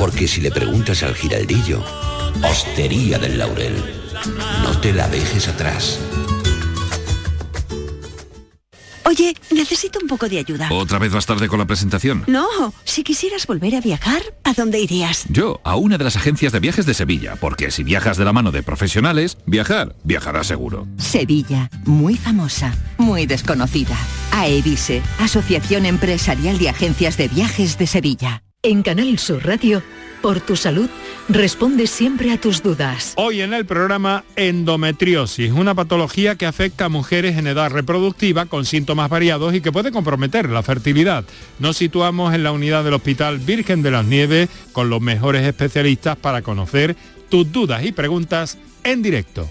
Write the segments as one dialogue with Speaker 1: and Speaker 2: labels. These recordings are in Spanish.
Speaker 1: Porque si le preguntas al giraldillo, Hostería del Laurel, no te la dejes atrás.
Speaker 2: Oye, necesito un poco de ayuda.
Speaker 3: ¿Otra vez vas tarde con la presentación?
Speaker 2: No, si quisieras volver a viajar, ¿a dónde irías?
Speaker 3: Yo, a una de las agencias de viajes de Sevilla, porque si viajas de la mano de profesionales, viajar, viajarás seguro.
Speaker 4: Sevilla, muy famosa, muy desconocida. AEVISE, Asociación Empresarial de Agencias de Viajes de Sevilla.
Speaker 5: En Canal Sur Radio, por tu salud, responde siempre a tus dudas.
Speaker 6: Hoy en el programa endometriosis, una patología que afecta a mujeres en edad reproductiva con síntomas variados y que puede comprometer la fertilidad. Nos situamos en la unidad del Hospital Virgen de las Nieves con los mejores especialistas para conocer tus dudas y preguntas en directo.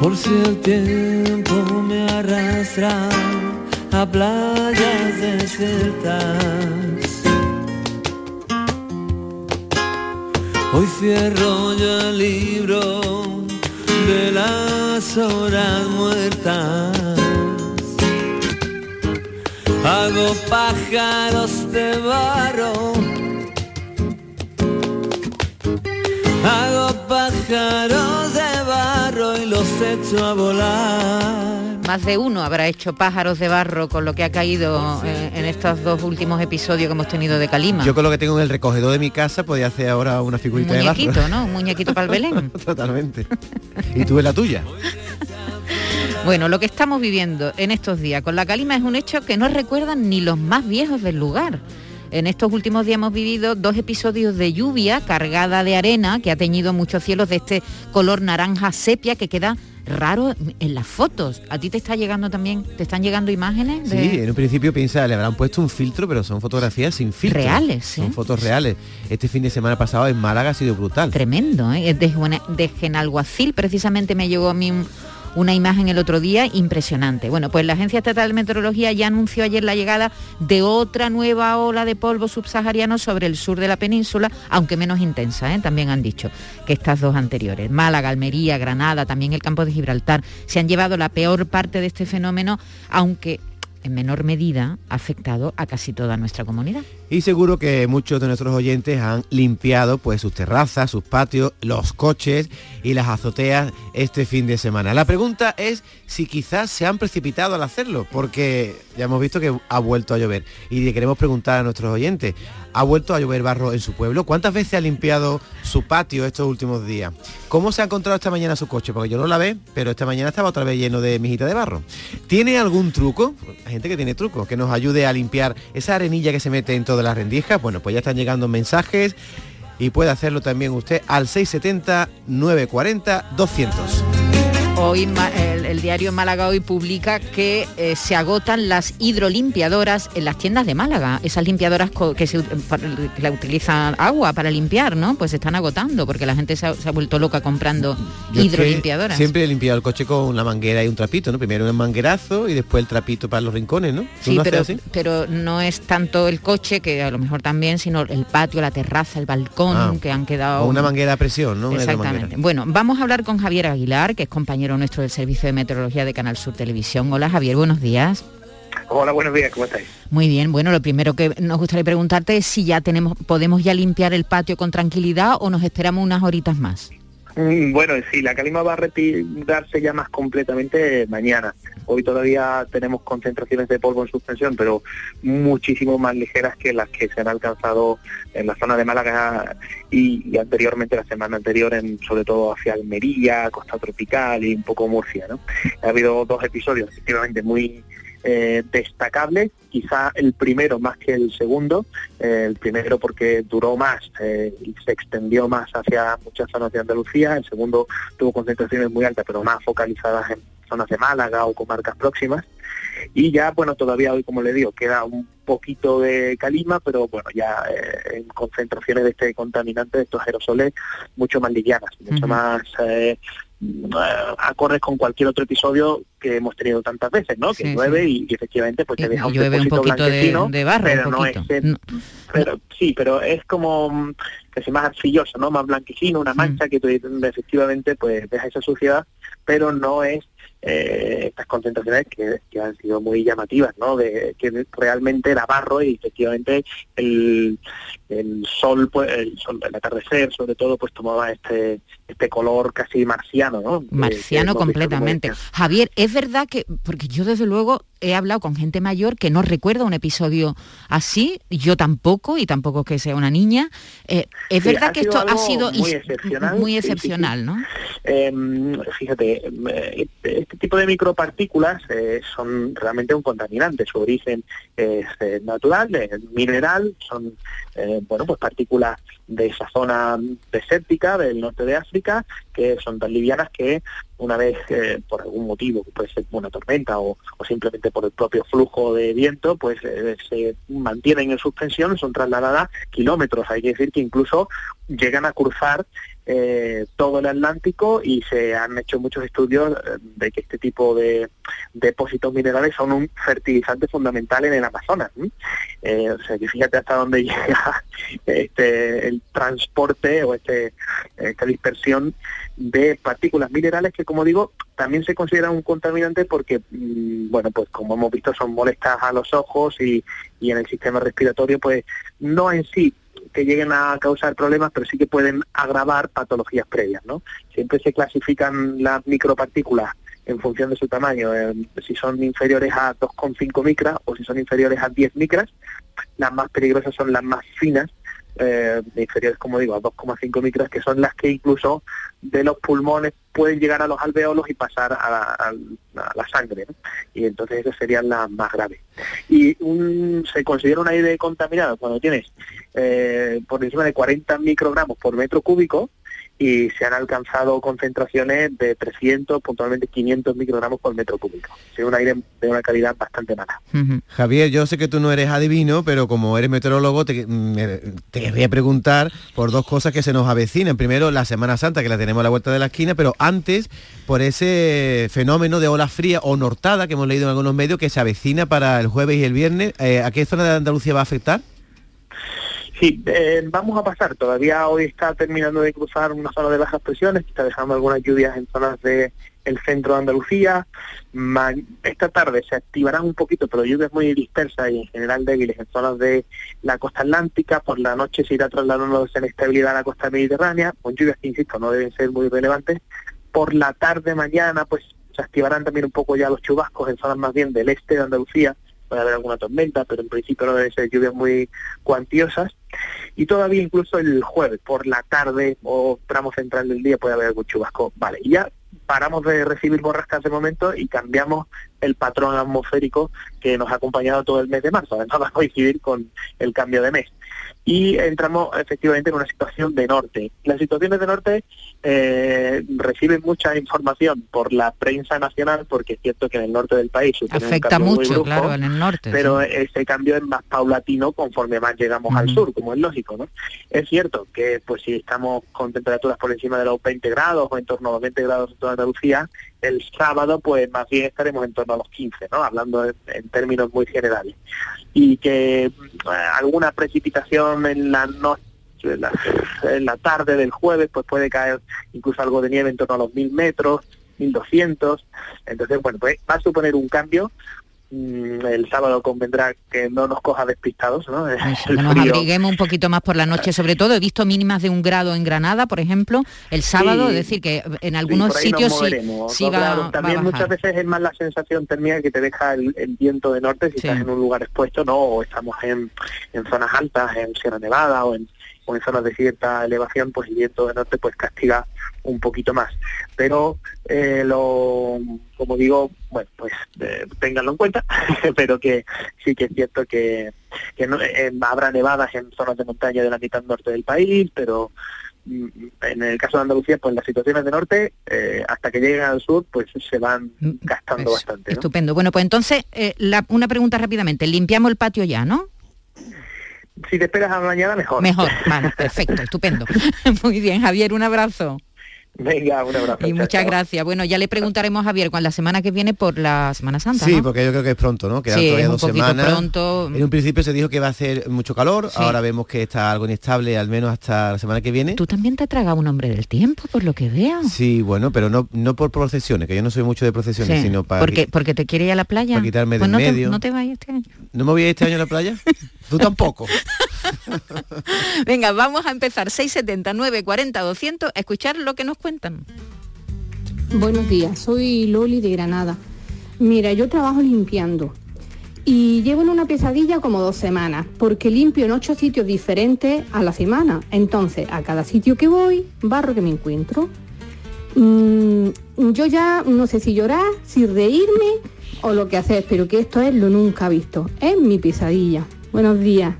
Speaker 7: Por si el tiempo me arrastra a playas desiertas. Hoy cierro yo el libro de las horas muertas. Hago pájaros de barro. Hago pájaros los echo a volar.
Speaker 8: Más de uno habrá hecho pájaros de barro con lo que ha caído eh, en estos dos últimos episodios que hemos tenido de Calima.
Speaker 9: Yo con lo que tengo en el recogedor de mi casa podía hacer ahora una
Speaker 8: Un
Speaker 9: figurita de barro.
Speaker 8: muñequito, ¿no? Un muñequito para el Belén.
Speaker 9: Totalmente. ¿Y tú en la tuya?
Speaker 8: Bueno, lo que estamos viviendo en estos días con la calima es un hecho que no recuerdan ni los más viejos del lugar. En estos últimos días hemos vivido dos episodios de lluvia cargada de arena que ha teñido muchos cielos de este color naranja sepia que queda raro en las fotos. ¿A ti te está llegando también, te están llegando imágenes? de-
Speaker 9: Sí, en un principio piensa, le habrán puesto un filtro, pero son fotografías sin filtro.
Speaker 8: Reales, sí.
Speaker 9: Son fotos reales. Este fin de semana pasado en Málaga ha sido brutal.
Speaker 8: Tremendo, ¿eh? De, Juana- de Genalguacil precisamente me llegó a mí un- una imagen el otro día impresionante. Bueno, pues la Agencia Estatal de Meteorología ya anunció ayer la llegada de otra nueva ola de polvo subsahariano sobre el sur de la península, aunque menos intensa, ¿eh? también han dicho que estas dos anteriores. Málaga, Almería, Granada, también el campo de Gibraltar, se han llevado la peor parte de este fenómeno, aunque en menor medida ha afectado a casi toda nuestra comunidad.
Speaker 9: Y seguro que muchos de nuestros oyentes han limpiado pues sus terrazas, sus patios, los coches y las azoteas este fin de semana. La pregunta es si quizás se han precipitado al hacerlo, porque ya hemos visto que ha vuelto a llover. Y le queremos preguntar a nuestros oyentes, ¿ha vuelto a llover barro en su pueblo? ¿Cuántas veces ha limpiado su patio estos últimos días? ¿Cómo se ha encontrado esta mañana su coche? Porque yo no la ve, pero esta mañana estaba otra vez lleno de mijita de barro. ¿Tiene algún truco? Hay gente que tiene truco, que nos ayude a limpiar esa arenilla que se mete en todas las rendijas. Bueno, pues ya están llegando mensajes y puede hacerlo también usted al 670 940 200.
Speaker 8: Hoy el, el diario Málaga hoy publica que eh, se agotan las hidrolimpiadoras en las tiendas de Málaga. Esas limpiadoras que se la utilizan agua para limpiar, ¿no? Pues se están agotando porque la gente se ha, vuelto loca comprando hidrolimpiadoras.
Speaker 9: Siempre he limpiado el coche con una manguera y un trapito, ¿no? Primero un manguerazo y después el trapito para los rincones, ¿no?
Speaker 8: Sí, pero, pero no es tanto el coche, que a lo mejor también, sino el patio, la terraza, el balcón, ah, que han quedado...
Speaker 9: una manguera a presión, ¿no?
Speaker 8: Exactamente. Bueno, vamos a hablar con Javier Aguilar, que es compañero nuestro del Servicio de Meteorología de Canal Sur Televisión. Hola Javier, buenos días.
Speaker 10: Hola, buenos días, ¿cómo estáis?
Speaker 8: Muy bien, bueno, lo primero que nos gustaría preguntarte es si ya tenemos, podemos ya limpiar el patio con tranquilidad o nos esperamos unas horitas más.
Speaker 10: Mm, bueno, sí, la calima va a retirarse ya más completamente mañana. Hoy todavía tenemos concentraciones de polvo en suspensión, pero muchísimo más ligeras que las que se han alcanzado en la zona de Málaga y, anteriormente, la semana anterior, en, sobre todo hacia Almería, Costa Tropical y un poco Murcia. ¿no? Ha habido dos episodios efectivamente muy eh, destacable, quizá el primero más que el segundo, eh, el primero porque duró más eh, y se extendió más hacia muchas zonas de Andalucía, el segundo tuvo concentraciones muy altas pero más focalizadas en zonas de Málaga o comarcas próximas y ya bueno todavía hoy como le digo queda un poquito de calima pero bueno ya en concentraciones de este contaminante de estos aerosoles mucho más livianas mucho más eh, acordes con cualquier otro episodio que hemos tenido tantas veces, ¿no? Que llueve Y, efectivamente pues te deja un
Speaker 8: llueve un poquito de, barro,
Speaker 10: pero no es pero sí, pero es como mm, casi más arcilloso, ¿no? Más blanquecino, una mancha mm. que efectivamente pues deja esa suciedad, pero no es eh, estas concentraciones que, han sido muy llamativas, ¿no? De que realmente era barro y efectivamente el, el sol, pues el sol, el atardecer sobre todo, pues tomaba este este color casi marciano, ¿no?
Speaker 8: Marciano completamente. Javier, es verdad que, porque yo desde luego he hablado con gente mayor que no recuerda un episodio así, yo tampoco, y tampoco que sea una niña. Eh, es verdad que esto ha sido
Speaker 10: muy excepcional,
Speaker 8: muy excepcional ¿no?
Speaker 10: Em, fíjate, eh, este tipo de micropartículas eh, son realmente un contaminante, su origen es natural, mineral, son bueno pues partículas de esa zona desértica del norte de África, que son tan livianas que una vez eh, por algún motivo, puede ser una tormenta o, simplemente por el propio flujo de viento, pues eh, se mantienen en suspensión, son trasladadas kilómetros. Hay que decir que incluso llegan a cruzar eh, todo el Atlántico y se han hecho muchos estudios de que este tipo de depósitos minerales son un fertilizante fundamental en el Amazonas. o sea que fíjate hasta dónde llega este, el transporte o este, esta dispersión de partículas minerales que, como digo, también se consideran un contaminante porque, mm, bueno, pues como hemos visto, son molestas a los ojos y, y en el sistema respiratorio, pues no en sí que lleguen a causar problemas, pero sí que pueden agravar patologías previas, ¿no? Siempre se clasifican las micropartículas en función de su tamaño, eh, si son inferiores a 2,5 micras o si son inferiores a 10 micras, las más peligrosas son las más finas, eh, inferiores, como digo, a 2,5 micras, que son las que incluso de los pulmones pueden llegar a los alveolos y pasar a la, sangre, y entonces esas serían las más graves. Y se considera un aire contaminado cuando tienes eh, por encima de 40 microgramos por metro cúbico, y se han alcanzado concentraciones de 300, puntualmente 500 microgramos por metro cúbico. Es un aire de una calidad bastante mala.
Speaker 9: Javier, yo sé que tú no eres adivino, pero como eres meteorólogo, te, te quería preguntar por dos cosas que se nos avecinan. Primero, la Semana Santa, que la tenemos a la vuelta de la esquina, pero antes, por ese fenómeno de ola fría o nortada que hemos leído en algunos medios, que se avecina para el jueves y el viernes. Eh, ¿A qué zona de Andalucía va a afectar?
Speaker 10: Sí, eh, vamos a pasar. Todavía hoy está terminando de cruzar una zona de bajas presiones, está dejando algunas lluvias en zonas del el centro de Andalucía. esta tarde se activarán un poquito, pero lluvias muy dispersas y en general débiles en zonas de la costa atlántica. Por la noche se irá trasladando esa inestabilidad a la costa mediterránea, con lluvias que, insisto, no deben ser muy relevantes. Por la tarde mañana, pues se activarán también un poco ya los chubascos en zonas más bien del este de Andalucía, puede haber alguna tormenta, pero en principio no deben ser lluvias muy cuantiosas. Y todavía incluso el jueves por la tarde o tramo central del día puede haber algún chubasco. Vale, y ya paramos de recibir borrascas de momento y cambiamos el patrón atmosférico que nos ha acompañado todo el mes de marzo. Además va a coincidir con el cambio de mes. Y entramos efectivamente en una situación de norte. Las situaciones de norte eh, reciben mucha información por la prensa nacional, porque es cierto que en el norte del país
Speaker 8: afecta mucho, claro, en el norte.
Speaker 10: Pero ese cambio es más paulatino conforme más llegamos al sur, como es lógico, ¿no? Es cierto que pues si estamos con temperaturas por encima de los 20 grados o en torno a los 20 grados en toda Andalucía, el sábado pues más bien estaremos en torno a los 15, ¿no? Hablando en, términos muy generales. Y que eh, alguna precipitación en la noche en la, tarde del jueves pues puede caer incluso algo de nieve en torno a los 1000 metros, 1200. Entonces, bueno, pues va a suponer un cambio el sábado convendrá que no nos coja despistados, ¿no?
Speaker 8: que nos abriguemos un poquito más por la noche, sobre todo he visto mínimas de un grado en Granada, por ejemplo, el sábado, es decir, que en algunos sitios sí, va,
Speaker 10: También muchas veces es más la sensación térmica que te deja el, viento de norte si estás en un lugar expuesto, ¿no? O estamos en, en zonas altas, en Sierra Nevada o en, o en zonas de cierta elevación, pues el viento de norte pues castiga un poquito más. Pero eh, lo, como digo, bueno, pues eh, ténganlo en cuenta, pero que sí que es cierto que, que no, eh, habrá nevadas en zonas de montaña de la mitad norte del país, pero mm, en el caso de Andalucía, pues las situaciones de norte, hasta que lleguen al sur, pues se van mm, gastando bastante.
Speaker 8: Estupendo. Bueno, pues entonces, una pregunta rápidamente. Limpiamos el patio ya, ¿no?
Speaker 10: Si te esperas a mañana, mejor.
Speaker 8: Mejor, vale, perfecto, estupendo. Muy bien, Javier, un abrazo.
Speaker 10: Venga, un abrazo.
Speaker 8: Y muchas gracias. Bueno, ya le preguntaremos a Javier cuando la semana que viene por la Semana Santa.
Speaker 9: Sí, porque yo creo que es pronto, ¿no? Quedan
Speaker 8: sí,
Speaker 9: todavía
Speaker 8: dos semanas. Pronto.
Speaker 9: En un principio se dijo que va a hacer mucho calor, ahora vemos que está algo inestable, al menos hasta la semana que viene.
Speaker 8: Tú también te has tragado un hombre del tiempo, por lo que veo.
Speaker 9: Sí, bueno, pero no, no por procesiones, que yo no soy mucho de procesiones, sino para.
Speaker 8: Porque, porque te quiere ir a la playa.
Speaker 9: Para quitarme
Speaker 8: pues
Speaker 9: del
Speaker 8: no
Speaker 9: medio.
Speaker 8: Te, no te vayas este año.
Speaker 9: ¿No me voy a ir este año a la playa? Tú tampoco.
Speaker 8: Venga, vamos a empezar 670 940 200 a escuchar lo que nos cuentan.
Speaker 11: Buenos días, soy Loli de Granada. Mira, yo trabajo limpiando y llevo en una pesadilla como dos semanas, porque limpio en ocho sitios diferentes a la semana. Entonces, a cada sitio que voy, barro que me encuentro. Mm, yo ya no sé si llorar, si reírme o lo que hacer, pero que esto es lo nunca visto. Es mi pesadilla. Buenos días.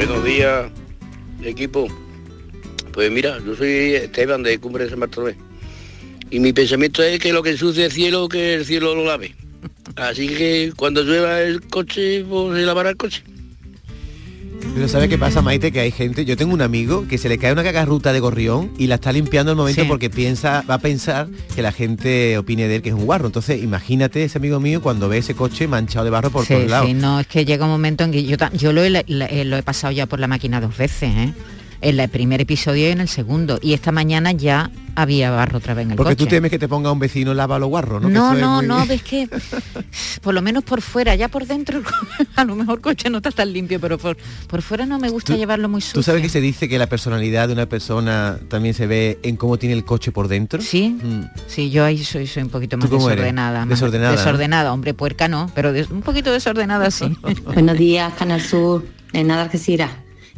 Speaker 12: Buenos días, equipo. Pues mira, yo soy Esteban de Cumbre de San Bartolomé. Y mi pensamiento es que lo que ensucia el cielo, que el cielo lo lave. Así que cuando llueva el coche, pues se lavará el coche.
Speaker 9: Pero ¿sabe qué pasa, Maite? Que hay gente, yo tengo un amigo que se le cae una cagarruta de gorrión y la está limpiando al momento porque piensa, va a pensar que la gente opine de él que es un guarro. Entonces, imagínate ese amigo mío cuando ve ese coche manchado de barro por todos lados.
Speaker 8: Sí, no, es que llega un momento en que yo, yo lo, he, lo he pasado ya por la máquina dos veces, ¿eh? En el primer episodio y en el segundo. Y esta mañana ya había barro otra vez en el
Speaker 9: Porque tú temes que te ponga un vecino lava los guarros, ¿no?
Speaker 8: No, no, no, ves que por lo menos por fuera, ya por dentro, a lo mejor coche no está tan limpio, pero por, por fuera no me gusta llevarlo muy sucio.
Speaker 9: ¿Tú sabes que se dice que la personalidad de una persona también se ve en cómo tiene el coche por dentro?
Speaker 8: Sí, mm. sí, yo ahí soy, soy un poquito más desordenada.
Speaker 9: desordenada.
Speaker 8: desordenada, hombre, puerca no, pero un poquito desordenada sí.
Speaker 13: Buenos días, Canal Sur, en nada que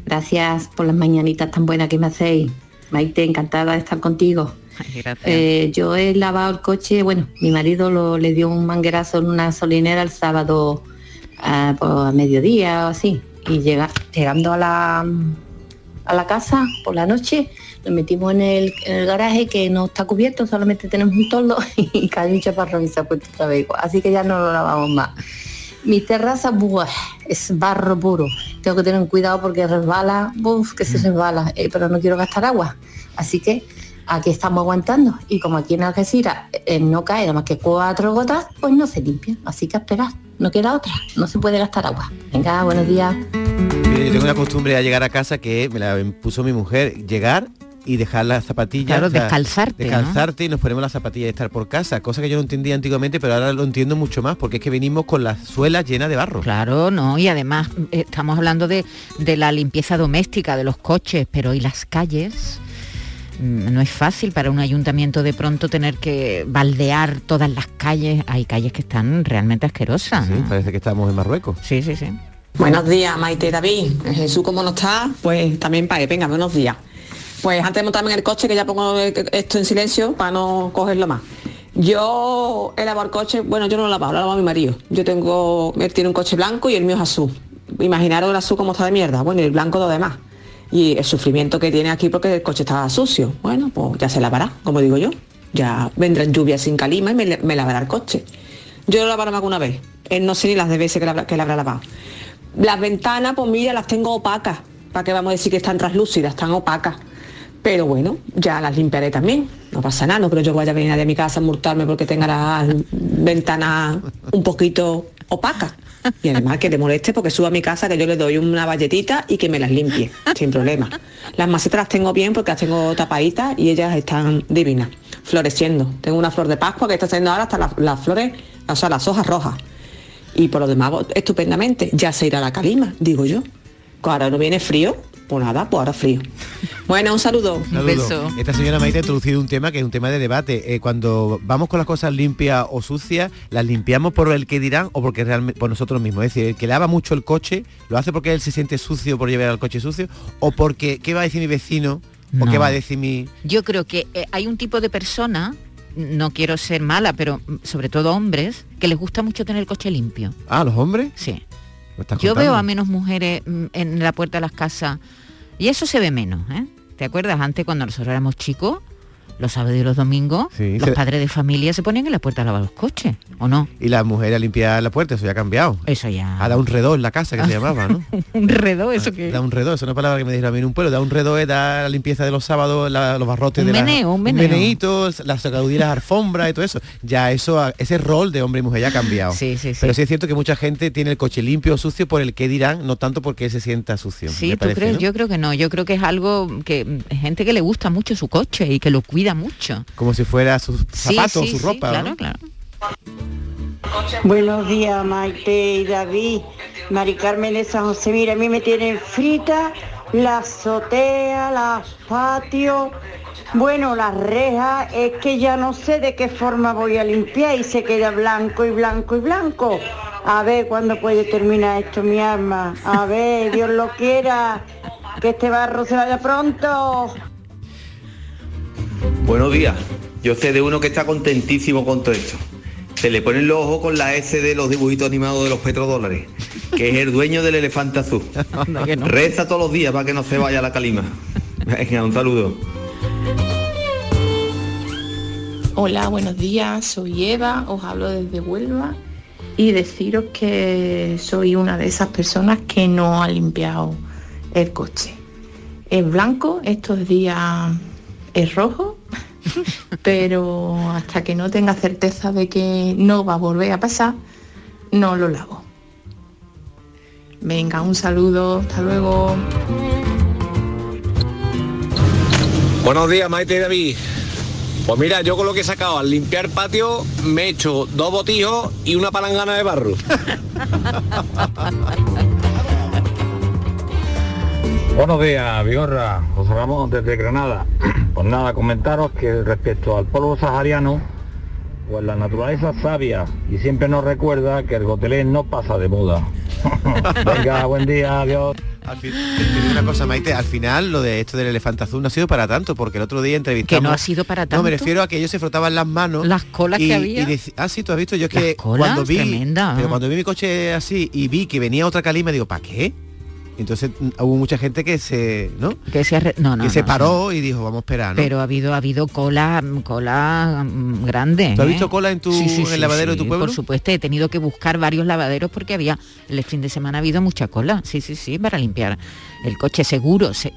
Speaker 13: Gracias por las mañanitas tan buenas que me hacéis. Maite, encantada de estar contigo. Eh, yo he lavado el coche, bueno, mi marido lo, le dio un manguerazo en una solinera el sábado ah, a, mediodía o así. Y llega, llegando a la, a la casa por la noche, lo metimos en el, garaje que no está cubierto, solamente tenemos un toldo y cae un chaparrón y se ha puesto otra vez. Así que ya no lo lavamos más. Mi terraza, es barro puro. Tengo que tener cuidado porque resbala, uf, que se mm. resbala, eh, pero no quiero gastar agua. Así que aquí estamos aguantando. Y como aquí en Algeciras eh, no cae nada más que cuatro gotas, pues no se limpia. Así que a esperar, no queda otra. No se puede gastar agua. Venga, buenos días.
Speaker 9: Yo tengo una costumbre a llegar a casa que me la impuso mi mujer, llegar y dejar las zapatillas.
Speaker 8: Claro, descalzarte.
Speaker 9: Descalzarte y nos ponemos las zapatillas de estar por casa, cosa que yo no entendía antiguamente, pero ahora lo entiendo mucho más, porque es que venimos con las suelas llenas de barro.
Speaker 8: Claro, no, y además eh, estamos hablando de, de la limpieza doméstica, de los coches, pero ¿y las calles? Mm, no es fácil para un ayuntamiento de pronto tener que baldear todas las calles. Hay calles que están realmente asquerosas.
Speaker 9: Sí, parece que estamos en Marruecos.
Speaker 8: Sí, sí, sí.
Speaker 14: Buenos días, Maite David. Jesús, ¿cómo no está? Pues también pague. Venga, buenos días. Pues antes de montarme en el coche, que ya pongo esto en silencio para no cogerlo más. Yo he lavado el coche, bueno, yo no lo he lavado, lo ha lavado mi marido. Yo tengo, él tiene un coche blanco y el mío es azul. Imaginaros el azul como está de mierda, bueno, y el blanco lo demás. Y el sufrimiento que tiene aquí porque el coche está sucio. Bueno, pues ya se lavará, como digo yo. Ya vendrán lluvias sin calima y me, me lavará el coche. Yo lo lavaré más una vez. Él no sé ni las de veces que la, que la habrá lavado. Las ventanas, pues mira, las tengo opacas. ¿Para qué vamos a decir que están translúcidas? Están opacas. Pero bueno, ya las limpiaré también. No pasa nada, no creo yo vaya a venir a mi casa a multarme porque tenga las ventanas un poquito opacas. Y además que le moleste porque suba a mi casa que yo le doy una valletita y que me las limpie, sin problema. Las macetas las tengo bien porque las tengo tapaditas y ellas están divinas, floreciendo. Tengo una flor de Pascua que está haciendo ahora hasta las flores, o sea, las hojas rojas. Y por lo demás, estupendamente. Ya se irá la calima, digo yo. Ahora no viene frío, pues nada, pues ahora frío. Bueno, un saludo.
Speaker 9: Saludo.
Speaker 8: beso.
Speaker 9: Esta señora Maite ha introducido un tema que es un tema de debate. Eh, cuando vamos con las cosas limpias o sucias, ¿las limpiamos por el que dirán o porque realmente por nosotros mismos? Es decir, el que lava mucho el coche, ¿lo hace porque él se siente sucio por llevar el coche sucio? ¿O porque qué va a decir mi vecino? ¿O
Speaker 8: No.
Speaker 9: qué va a decir mi...?
Speaker 8: Yo creo que eh, hay un tipo de persona, no quiero ser mala, pero mm, sobre todo hombres, que les gusta mucho tener el coche limpio.
Speaker 9: Ah, ¿los hombres?
Speaker 8: Sí.
Speaker 9: ¿Me estás
Speaker 8: Yo
Speaker 9: contando?
Speaker 8: veo a menos mujeres mm, en la puerta de las casas y eso se ve menos, ¿eh? ¿Te acuerdas antes cuando nosotros éramos chicos? Los sábados y los domingos,
Speaker 9: Sí,
Speaker 8: los
Speaker 9: se-
Speaker 8: padres de familia se ponían en la puerta a lavar los coches, ¿o no?
Speaker 9: Y la mujer a limpiar la puerta, eso ya ha cambiado.
Speaker 8: Eso ya.
Speaker 9: Ha dado un redó en la casa que se llamaba, ¿no?
Speaker 8: un redó, eso que...
Speaker 9: Da un redó, es una palabra que me dijeron a mí en un pueblo. Da un redó es dar la limpieza de los sábados, la- los barrotes
Speaker 8: Un
Speaker 9: de
Speaker 8: meneo, un meneo.
Speaker 9: las las alfombras y todo eso. Ya eso, ese rol de hombre y mujer ya ha cambiado.
Speaker 8: Sí, sí, sí.
Speaker 9: Pero sí es cierto que mucha gente tiene el coche limpio o sucio por el que dirán, no tanto porque se sienta sucio.
Speaker 8: Sí, ¿tú
Speaker 9: parece,
Speaker 8: crees?
Speaker 9: ¿no?
Speaker 8: Yo creo que no. Yo creo que es algo que mm, gente que le gusta mucho su coche y que lo cuida mucho.
Speaker 9: Como si fuera sus
Speaker 8: Sí,
Speaker 9: zapatos,
Speaker 8: sí,
Speaker 9: su
Speaker 8: sí,
Speaker 9: ropa.
Speaker 8: claro,
Speaker 9: ¿no?
Speaker 8: claro.
Speaker 15: Buenos días, Maite y David. Mari Carmen de San José, mira, a mí me tienen frita la azotea, las patios, bueno, las rejas, es que ya no sé de qué forma voy a limpiar y se queda blanco y blanco y blanco. A ver cuándo puede terminar esto, mi alma. A ver, Dios lo quiera, que este barro se vaya pronto.
Speaker 16: Buenos días. Yo sé de uno que está contentísimo con todo esto. Se le ponen los ojos con la S de los dibujitos animados de los petrodólares, que es el dueño del elefante azul. Reza todos los días para que no se vaya la calima. Venga, un saludo.
Speaker 17: Hola, buenos días, soy Eva, os hablo desde Huelva y deciros que soy una de esas personas que no ha limpiado el coche. Es blanco, estos días es rojo, pero hasta que no tenga certeza de que no va a volver a pasar, no lo lavo. Venga, un saludo, hasta luego.
Speaker 18: Buenos días, Maite y David. Pues mira, yo con lo que he sacado al limpiar patio me he hecho dos botijos y una palangana de barro.
Speaker 19: Buenos días, Vigorra, José Ramón desde Granada. Pues nada, comentaros que respecto al polvo sahariano, pues la naturaleza es sabia y siempre nos recuerda que el gotelé no pasa de moda. Venga, buen día, adiós.
Speaker 9: Al fin- una cosa, Maite, al final lo de esto del elefante azul no ha sido para tanto, porque el otro día entrevistamos...
Speaker 8: Que no ha sido para
Speaker 9: No, me
Speaker 8: tanto.
Speaker 9: refiero a que ellos se frotaban las manos.
Speaker 8: Las colas
Speaker 9: y-
Speaker 8: que había.
Speaker 9: y ah, sí, tú has visto, yo es que
Speaker 8: colas,
Speaker 9: cuando vi...
Speaker 8: tremenda.
Speaker 9: Pero cuando vi mi coche así y vi que venía otra calima, digo, ¿para qué? Entonces mm, hubo mucha gente que se, ¿no?
Speaker 8: Que se, arre- no, no,
Speaker 9: que se paró y dijo, vamos a esperar.
Speaker 8: Pero ha habido ha habido cola cola mm, grande.
Speaker 9: ¿Tú has
Speaker 8: ¿eh?
Speaker 9: visto cola en tu- en el lavadero de tu pueblo?
Speaker 8: Por supuesto, he tenido que buscar varios lavaderos porque había el fin de semana ha habido mucha cola. Sí, sí, sí, para limpiar el coche seguro. se-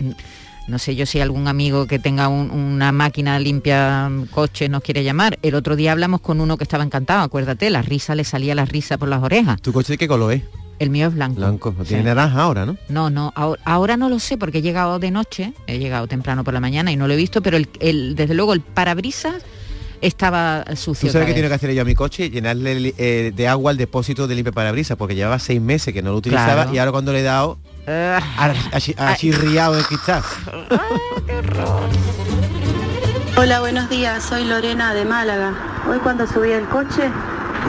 Speaker 8: no sé yo si algún amigo que tenga un- una máquina limpia mm, coche nos quiere llamar. El otro día hablamos con uno que estaba encantado, acuérdate, la risa le salía la risa por las orejas.
Speaker 9: ¿Tu coche de qué color es?
Speaker 8: El mío es blanco.
Speaker 9: Blanco, no tiene
Speaker 8: Sí.
Speaker 9: naranja ahora, ¿no?
Speaker 8: No, no, ahora, ahora no lo sé porque he llegado de noche, he llegado temprano por la mañana y no lo he visto, pero el, el- desde luego el parabrisas estaba sucio.
Speaker 9: ¿Tú sabes qué tiene que hacer yo a mi coche? Llenarle eh, de agua el depósito de limpia parabrisas, porque llevaba seis meses que no lo utilizaba
Speaker 8: Claro.
Speaker 9: y ahora cuando le he dado, ha, ha chirriado el cristal.
Speaker 15: Hola, buenos días, soy Lorena de Málaga. Hoy cuando subí el coche,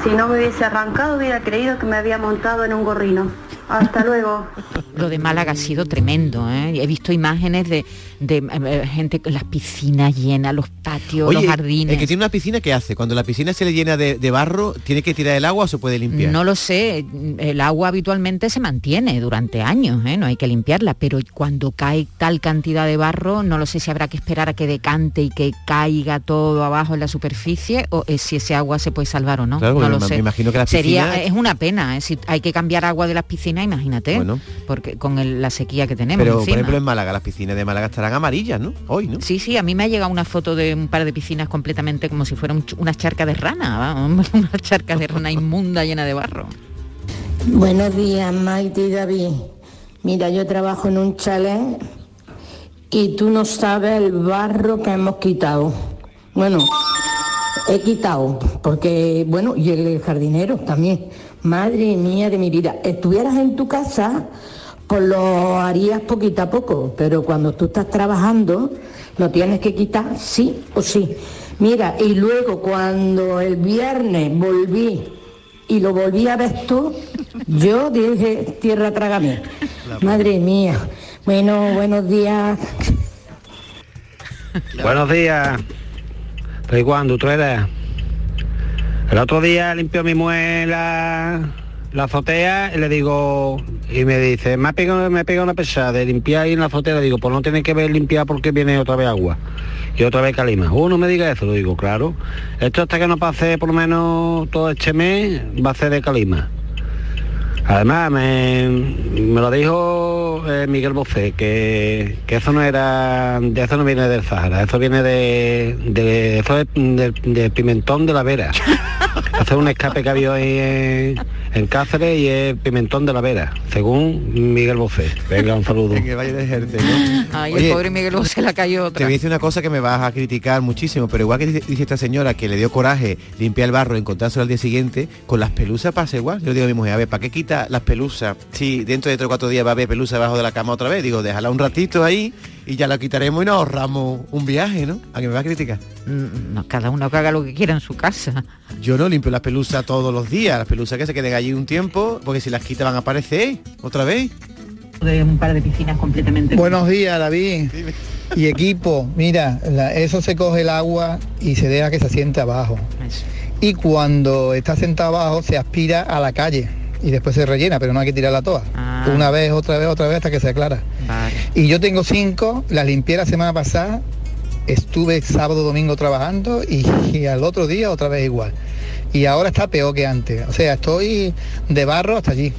Speaker 15: si no me hubiese arrancado hubiera creído que me había montado en un gorrino. Hasta luego.
Speaker 8: Lo de Málaga ha sido tremendo, ¿eh? He visto imágenes de, de, eh, gente con las piscinas llenas, los patios, los jardines.
Speaker 9: El que tiene una piscina, ¿qué hace? Cuando la piscina se le llena de, de barro, ¿tiene que tirar el agua o se puede limpiar?
Speaker 8: No lo sé, el agua habitualmente se mantiene durante años, ¿eh? no hay que limpiarla, pero cuando cae tal cantidad de barro, no lo sé si habrá que esperar a que decante y que caiga todo abajo en la superficie o eh, si ese agua se puede salvar o no.
Speaker 9: Claro,
Speaker 8: no lo
Speaker 9: me-
Speaker 8: sé.
Speaker 9: me imagino que las
Speaker 8: Sería,
Speaker 9: piscinas-
Speaker 8: es una pena, si hay que cambiar agua de las piscinas, imagínate,
Speaker 9: Bueno.
Speaker 8: porque con el- la sequía que tenemos.
Speaker 9: Pero, por ejemplo, en Málaga, las piscinas de Málaga estarán amarillas, ¿no? Hoy, ¿no?
Speaker 8: Sí, sí, a mí me ha llegado una foto de un par de piscinas completamente como si fueran unas charcas de rana, vamos, unas charcas de rana inmunda llena de barro.
Speaker 20: Buenos días, Maite y David. Mira, yo trabajo en un chalet y tú no sabes el barro que hemos quitado. Bueno, he quitado, porque, bueno, y el jardinero también. Madre mía de mi vida, estuvieras en tu casa, pues lo harías poquito a poco, pero cuando tú estás trabajando, lo tienes que quitar sí o sí. Mira, y luego cuando el viernes volví y lo volví a ver tú, yo dije, tierra trágame. Madre mía. Bueno, buenos días.
Speaker 18: Buenos días. ¿De cuándo tú eres? El otro día limpió mi mujer la, azotea y le digo, y me dice, me ha pegado, me ha pegado una pesada de limpiar ahí en la azotea. Le digo, pues no tiene que ver limpiar porque viene otra vez agua y otra vez calima. Uno me diga eso, lo digo, claro. Esto hasta que no pase por lo menos todo este mes va a ser de calima. Además, me, me lo dijo eh, Miguel Bosé, que, que eso no era, de eso no viene del Sahara, eso viene de, de eso es del, del pimentón de la Vera. Es un escape que había ahí en, en Cáceres y es pimentón de la Vera, según Miguel Bosé. Venga, un saludo.
Speaker 9: En el Valle de Jerez, ¿no?
Speaker 8: Ay,
Speaker 9: Oye,
Speaker 8: el pobre Miguel se la cayó
Speaker 9: Te
Speaker 8: otra.
Speaker 9: voy a decir una cosa que me vas a criticar muchísimo, pero igual que dice, dice esta señora que le dio coraje limpiar el barro y encontrárselo al día siguiente, con las pelusas pasa igual. Yo le digo a mi mujer, a ver, ¿para qué quita las pelusas? Si dentro de tres o cuatro días va a haber pelusa debajo de la cama otra vez, digo, déjala un ratito ahí y ya la quitaremos y nos ahorramos un viaje, ¿no? ¿A que me va a criticar?
Speaker 8: Mm, No, cada uno que haga lo que quiera en su casa.
Speaker 9: Yo no limpio las pelusas todos los días, las pelusas que se queden allí un tiempo, porque si las quita van a aparecer otra vez.
Speaker 8: De un par de piscinas completamente.
Speaker 21: Buenos días, David. Y equipo, mira, la- eso se coge el agua y se deja que se siente abajo. Y cuando está sentado abajo se aspira a la calle y después se rellena, pero no hay que tirarla toda. Una vez, otra vez, otra vez hasta que se aclara. Y yo tengo cinco, las limpié la semana pasada, estuve sábado, domingo trabajando y, y al otro día otra vez igual. Y ahora está peor que antes. O sea, estoy de barro hasta allí.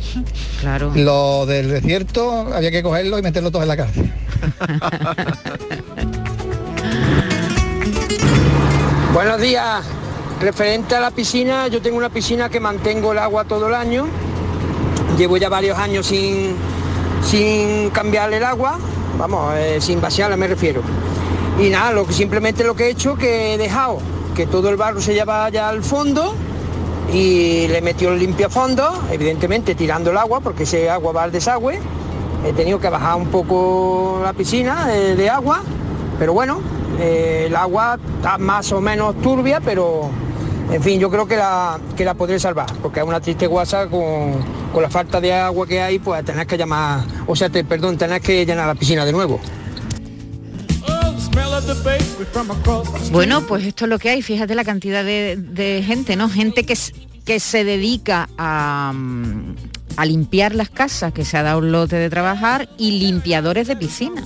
Speaker 8: Claro.
Speaker 21: Lo del desierto había que cogerlo y meterlo todo en la cárcel.
Speaker 22: Buenos días. Referente a la piscina, yo tengo una piscina que mantengo el agua todo el año. Llevo ya varios años sin, sin cambiarle el agua, vamos, eh, sin vaciarla me refiero. Y nada, lo que simplemente lo que he hecho que he dejado que todo el barro se lleva ya al fondo y le metió el limpiafondo, evidentemente tirando el agua porque ese agua va al desagüe. He tenido que bajar un poco la piscina de, de agua, pero bueno, eh, el agua está más o menos turbia, pero en fin, yo creo que la, que la podré salvar, porque es una triste guasa con, con la falta de agua que hay, pues tenés que llamar, o sea, te, perdón, tenés que llenar la piscina de nuevo.
Speaker 8: Bueno, pues esto es lo que hay. Fíjate la cantidad de, de gente, ¿no? Gente que, que se dedica a, mm, a limpiar las casas, que se ha dado un lote de trabajar, y limpiadores de piscina.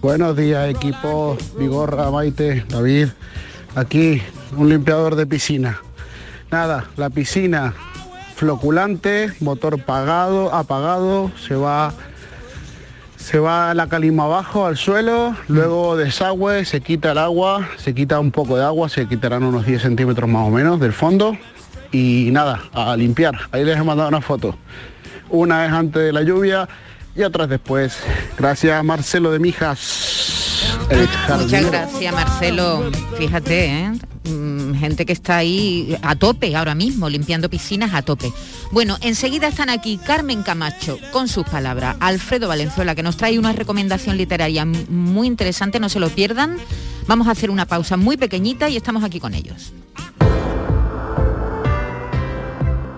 Speaker 23: Buenos días, equipo Vigorra, Maite, David. Aquí un limpiador de piscina. Nada, la piscina floculante, motor pagado, apagado, se va se va la calima abajo al suelo, luego desagüe, se quita el agua, se quita un poco de agua, se quitarán unos 10 centímetros más o menos del fondo y nada, a limpiar. Ahí les he mandado una foto. Una es antes de la lluvia y otra es después. Gracias Marcelo de Mijas. El
Speaker 8: Muchas gracias, Marcelo. Fíjate, ¿eh? Mm, gente que está ahí a tope ahora mismo, limpiando piscinas a tope. Bueno, enseguida están aquí Carmen Camacho con sus palabras, Alfredo Valenzuela, que nos trae una recomendación literaria muy interesante, no se lo pierdan. Vamos a hacer una pausa muy pequeñita y estamos aquí con ellos.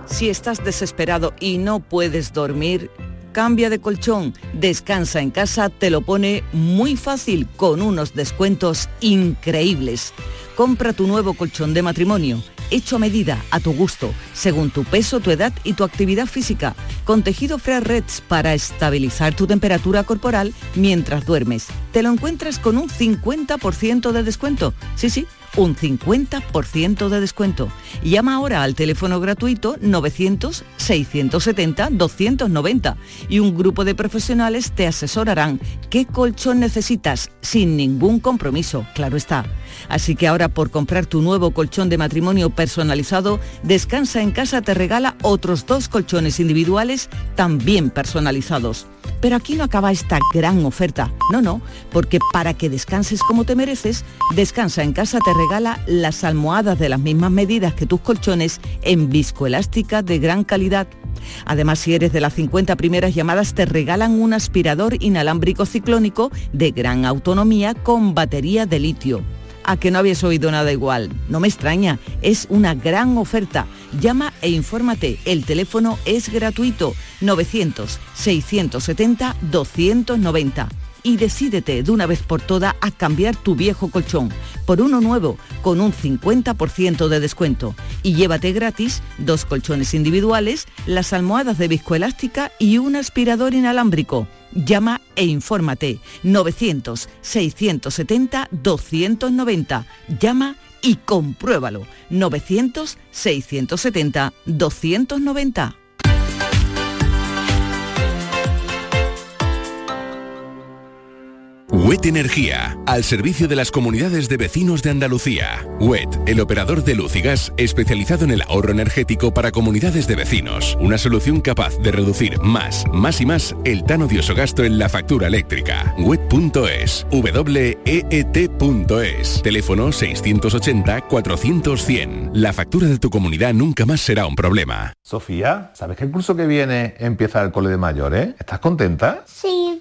Speaker 24: Si estás desesperado y no puedes dormir, cambia de colchón. Descansa en casa te lo pone muy fácil con unos descuentos increíbles. Compra tu nuevo colchón de matrimonio, hecho a medida, a tu gusto, según tu peso, tu edad y tu actividad física, con tejido Fresh Reds para estabilizar tu temperatura corporal mientras duermes. Te lo encuentras con un 50% de descuento. Sí, sí un 50% de descuento. Llama ahora al teléfono gratuito 900-670-290 y un grupo de profesionales te asesorarán qué colchón necesitas sin ningún compromiso, claro está. Así que ahora por comprar tu nuevo colchón de matrimonio personalizado, Descansa en casa te regala otros dos colchones individuales también personalizados. Pero aquí no acaba esta gran oferta. No, no, porque para que descanses como te mereces, Descansa en casa te regala las almohadas de las mismas medidas que tus colchones en viscoelástica de gran calidad. Además, si eres de las 50 primeras llamadas, te regalan un aspirador inalámbrico ciclónico de gran autonomía con batería de litio a que no habías oído nada igual. No me extraña, es una gran oferta. Llama e infórmate. El teléfono es gratuito. 900-670-290. Y decídete de una vez por todas a cambiar tu viejo colchón por uno nuevo con un 50% de descuento. Y llévate gratis dos colchones individuales, las almohadas de viscoelástica y un aspirador inalámbrico. Llama e infórmate 900-670-290. Llama y compruébalo. 900-670-290.
Speaker 25: WET Energía, al servicio de las comunidades de vecinos de Andalucía. WET, el operador de luz y gas especializado en el ahorro energético para comunidades de vecinos. Una solución capaz de reducir más, más y más el tan odioso gasto en la factura eléctrica. WET.es, WEET.es, teléfono 680-400-100. La factura de tu comunidad nunca más será un problema.
Speaker 26: Sofía, ¿sabes que el curso que viene empieza el cole de mayores? ¿Estás contenta?
Speaker 27: Sí,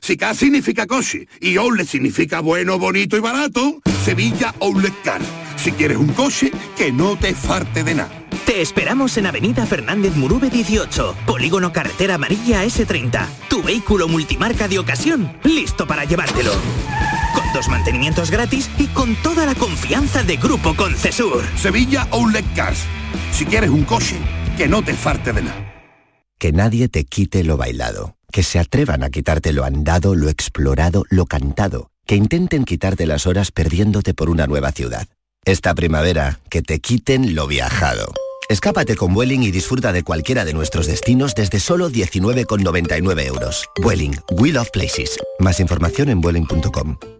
Speaker 28: si K significa coche y Outlet significa bueno, bonito y barato, Sevilla Outlet Car. Si quieres un coche, que no te farte de nada.
Speaker 29: Te esperamos en Avenida Fernández Murube 18, Polígono Carretera Amarilla S30. Tu vehículo multimarca de ocasión, listo para llevártelo. Con dos mantenimientos gratis y con toda la confianza de Grupo Concesur.
Speaker 28: Sevilla Outlet Cars. Si quieres un coche, que no te farte de nada.
Speaker 30: Que nadie te quite lo bailado. Que se atrevan a quitarte lo andado, lo explorado, lo cantado. Que intenten quitarte las horas perdiéndote por una nueva ciudad. Esta primavera, que te quiten lo viajado. Escápate con Vueling y disfruta de cualquiera de nuestros destinos desde solo 19,99 euros. Vueling, We Love Places. Más información en vueling.com.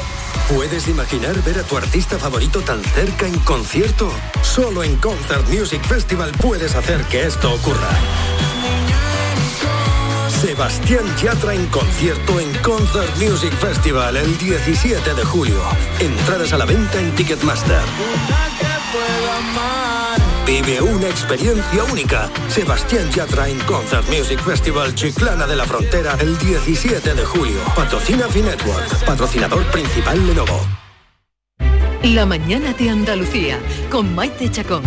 Speaker 31: ¿Puedes imaginar ver a tu artista favorito tan cerca en concierto? Solo en Concert Music Festival puedes hacer que esto ocurra. Sebastián Yatra en concierto en Concert Music Festival el 17 de julio. Entradas a la venta en Ticketmaster. Vive una experiencia única. Sebastián Yatra en Concert Music Festival Chiclana de la Frontera el 17 de julio. Patrocina Finetwork, patrocinador principal Lenovo.
Speaker 32: La mañana de Andalucía con Maite Chacón.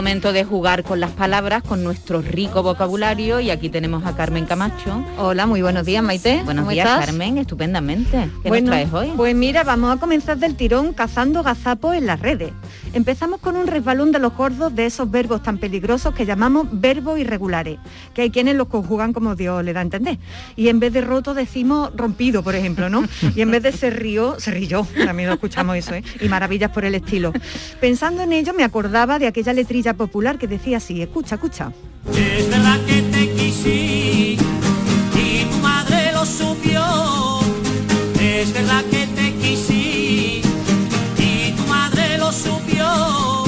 Speaker 8: Momento de jugar con las palabras, con nuestro rico vocabulario y aquí tenemos a Carmen Camacho.
Speaker 33: Hola, muy buenos días, Maite.
Speaker 8: Buenos
Speaker 33: ¿Cómo
Speaker 8: días,
Speaker 33: estás?
Speaker 8: Carmen, estupendamente. ¿Qué
Speaker 33: Bueno,
Speaker 8: nos traes hoy?
Speaker 33: Pues mira, vamos a comenzar del tirón cazando gazapos en las redes. Empezamos con un resbalón de los gordos de esos verbos tan peligrosos que llamamos verbos irregulares, que hay quienes los conjugan como Dios le da a entender. Y en vez de roto decimos rompido, por ejemplo, ¿no? Y en vez de se rió, se rilló, también lo escuchamos eso, ¿eh? Y maravillas por el estilo. Pensando en ello me acordaba de aquella letrilla popular que decía así, escucha, escucha.
Speaker 34: Es verdad que te quisí y tu madre lo supió. Es verdad que te quisí y tu madre lo supió.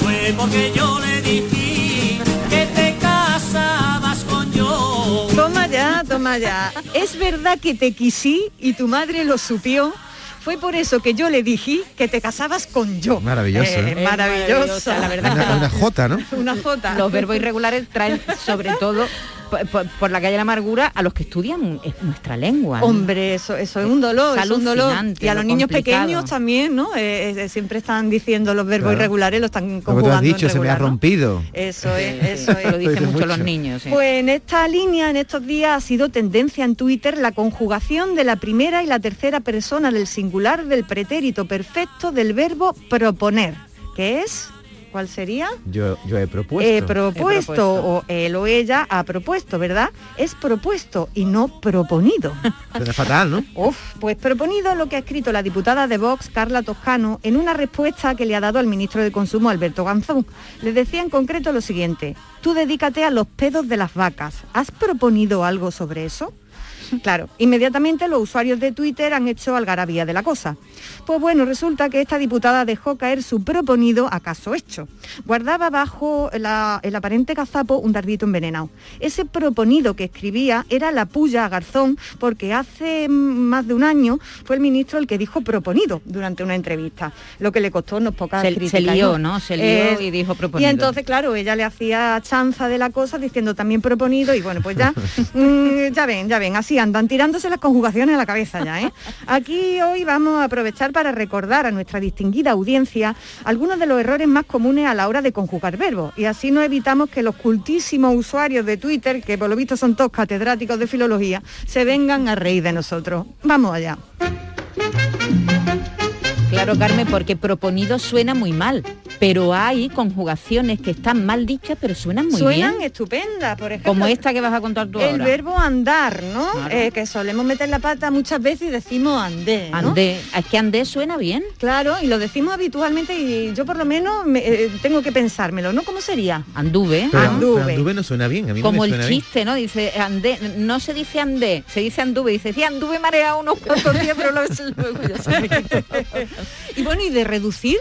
Speaker 34: Fue porque yo le dije que te casabas con yo.
Speaker 33: Toma ya, toma ya. Es verdad que te quisí y tu madre lo supió. Fue por eso que yo le dije que te casabas con yo.
Speaker 9: Maravilloso,
Speaker 33: Eh,
Speaker 9: ¿eh?
Speaker 33: maravilloso.
Speaker 8: la verdad.
Speaker 9: Una, una J, ¿no?
Speaker 33: Una J.
Speaker 8: Los verbos irregulares traen sobre todo por, la calle de la amargura a los que estudian eh, nuestra lengua. ¿no?
Speaker 33: Hombre, eso, eso es un dolor,
Speaker 8: Es
Speaker 33: es un dolor. Y a
Speaker 8: lo
Speaker 33: los niños
Speaker 8: complicado.
Speaker 33: pequeños también, ¿no? Eh, eh, siempre están diciendo los verbos
Speaker 9: Claro.
Speaker 33: irregulares, lo están
Speaker 9: Como
Speaker 33: conjugando
Speaker 9: has dicho, se me ha rompido.
Speaker 33: Eso es, eso es.
Speaker 8: Lo dicen mucho los niños. sí.
Speaker 33: Pues en esta línea, en estos días, ha sido tendencia en Twitter la conjugación de la primera y la tercera persona del singular del pretérito perfecto del verbo proponer, que es, ¿cuál sería?
Speaker 9: Yo, yo he propuesto.
Speaker 33: He propuesto, o él o ella ha propuesto, ¿verdad? Es propuesto y no proponido.
Speaker 9: Suena fatal, ¿no?
Speaker 33: Uf, pues proponido lo que ha escrito la diputada de Vox, Carla Toscano, en una respuesta que le ha dado al ministro de Consumo, Alberto Ganzón. Le decía en concreto lo siguiente, tú dedícate a los pedos de las vacas. ¿Has proponido algo sobre eso? Claro, inmediatamente los usuarios de Twitter han hecho algarabía de la cosa. Pues bueno, resulta que esta diputada dejó caer su proponido acaso hecho. Guardaba bajo la- el aparente gazapo un dardito envenenado. Ese proponido que escribía era la puya a Garzón porque hace más de un año fue el ministro el que dijo proponido durante una entrevista, lo que le costó unos pocas
Speaker 8: Se- se lió, ¿no? Se lió y dijo proponido.
Speaker 33: Y entonces, claro, ella le hacía chanza de la cosa diciendo también proponido y bueno, pues ya, mm, ya ven, ya ven, así andan tirándose las conjugaciones a la cabeza ya, ¿eh? Aquí hoy vamos a aprovechar para recordar a nuestra distinguida audiencia algunos de los errores más comunes a la hora de conjugar verbos y así no evitamos que los cultísimos usuarios de Twitter, que por lo visto son todos catedráticos de filología, se vengan a reír de nosotros. Vamos allá.
Speaker 8: Claro, Carmen, porque proponido suena muy mal, pero hay conjugaciones que están mal dichas, pero suenan muy
Speaker 33: Suenan
Speaker 8: bien.
Speaker 33: estupendas, por ejemplo.
Speaker 8: Como esta que vas a contar tú
Speaker 33: El
Speaker 8: ahora.
Speaker 33: verbo andar, ¿no?
Speaker 8: Claro.
Speaker 33: Eh, que solemos meter la pata muchas veces y decimos andé. ¿no?
Speaker 8: Andé. Es que andé suena bien.
Speaker 33: Claro, y lo decimos habitualmente y yo por lo menos me- eh, tengo que pensármelo, ¿no? ¿Cómo sería?
Speaker 8: Anduve.
Speaker 9: Pero,
Speaker 33: Anduve.
Speaker 9: pero anduve no suena bien. A mí no
Speaker 8: Como
Speaker 9: me
Speaker 8: el
Speaker 9: bien.
Speaker 8: chiste, ¿no? Dice andé, no se dice andé, se dice anduve, dice, sí, anduve mareado unos cuantos días, pero luego, luego ya se me quitó.
Speaker 33: Y bueno, ¿y de reducir?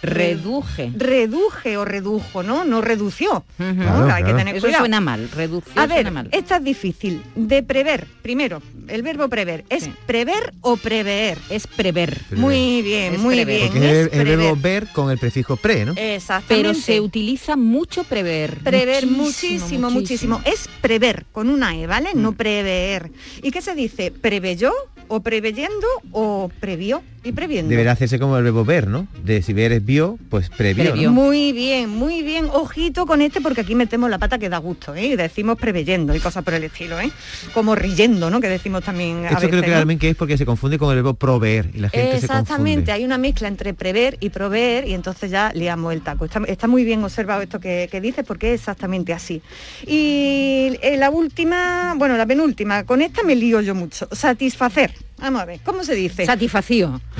Speaker 8: Reduje.
Speaker 33: Reduje o redujo, ¿no? No redució. Hay que tener
Speaker 8: Eso
Speaker 33: cuidado.
Speaker 8: suena mal, reducción
Speaker 33: A ver,
Speaker 8: suena mal.
Speaker 33: esta es difícil. De prever, primero, el verbo prever. ¿Es prever o prever?
Speaker 8: Es prever.
Speaker 33: Muy bien,
Speaker 8: Es
Speaker 33: muy
Speaker 8: prever.
Speaker 33: bien.
Speaker 9: Porque es el, verbo ver con el prefijo pre, ¿no?
Speaker 33: Exactamente.
Speaker 8: Pero se utiliza mucho prever.
Speaker 33: Prever
Speaker 8: Muchísimo,
Speaker 33: muchísimo, muchísimo, Es prever con una E, ¿vale?
Speaker 8: Mm.
Speaker 33: No prever. ¿Y qué se dice? ¿Preveyó o preveyendo o previó y previendo?
Speaker 9: Deberá hacerse como el verbo ver, ¿no? De si ver es vio, pues previó, ¿no?
Speaker 33: Muy bien, muy bien. Ojito con este porque aquí metemos la pata que da gusto, ¿eh? Y decimos preveyendo y cosas por el estilo, ¿eh? Como riyendo, ¿no? Que decimos también a
Speaker 9: Esto
Speaker 33: veces,
Speaker 9: creo que
Speaker 33: ¿no?
Speaker 9: realmente que es porque se confunde con el verbo proveer y la gente se
Speaker 33: Exactamente, hay una mezcla entre prever y proveer y entonces ya liamos el taco. Está, está muy bien observado esto que, que dices porque es exactamente así. Y eh, la última, bueno, la penúltima, con esta me lío yo mucho. Satisfacer. Vamos a ver, ¿cómo se dice?
Speaker 8: Satisfacío.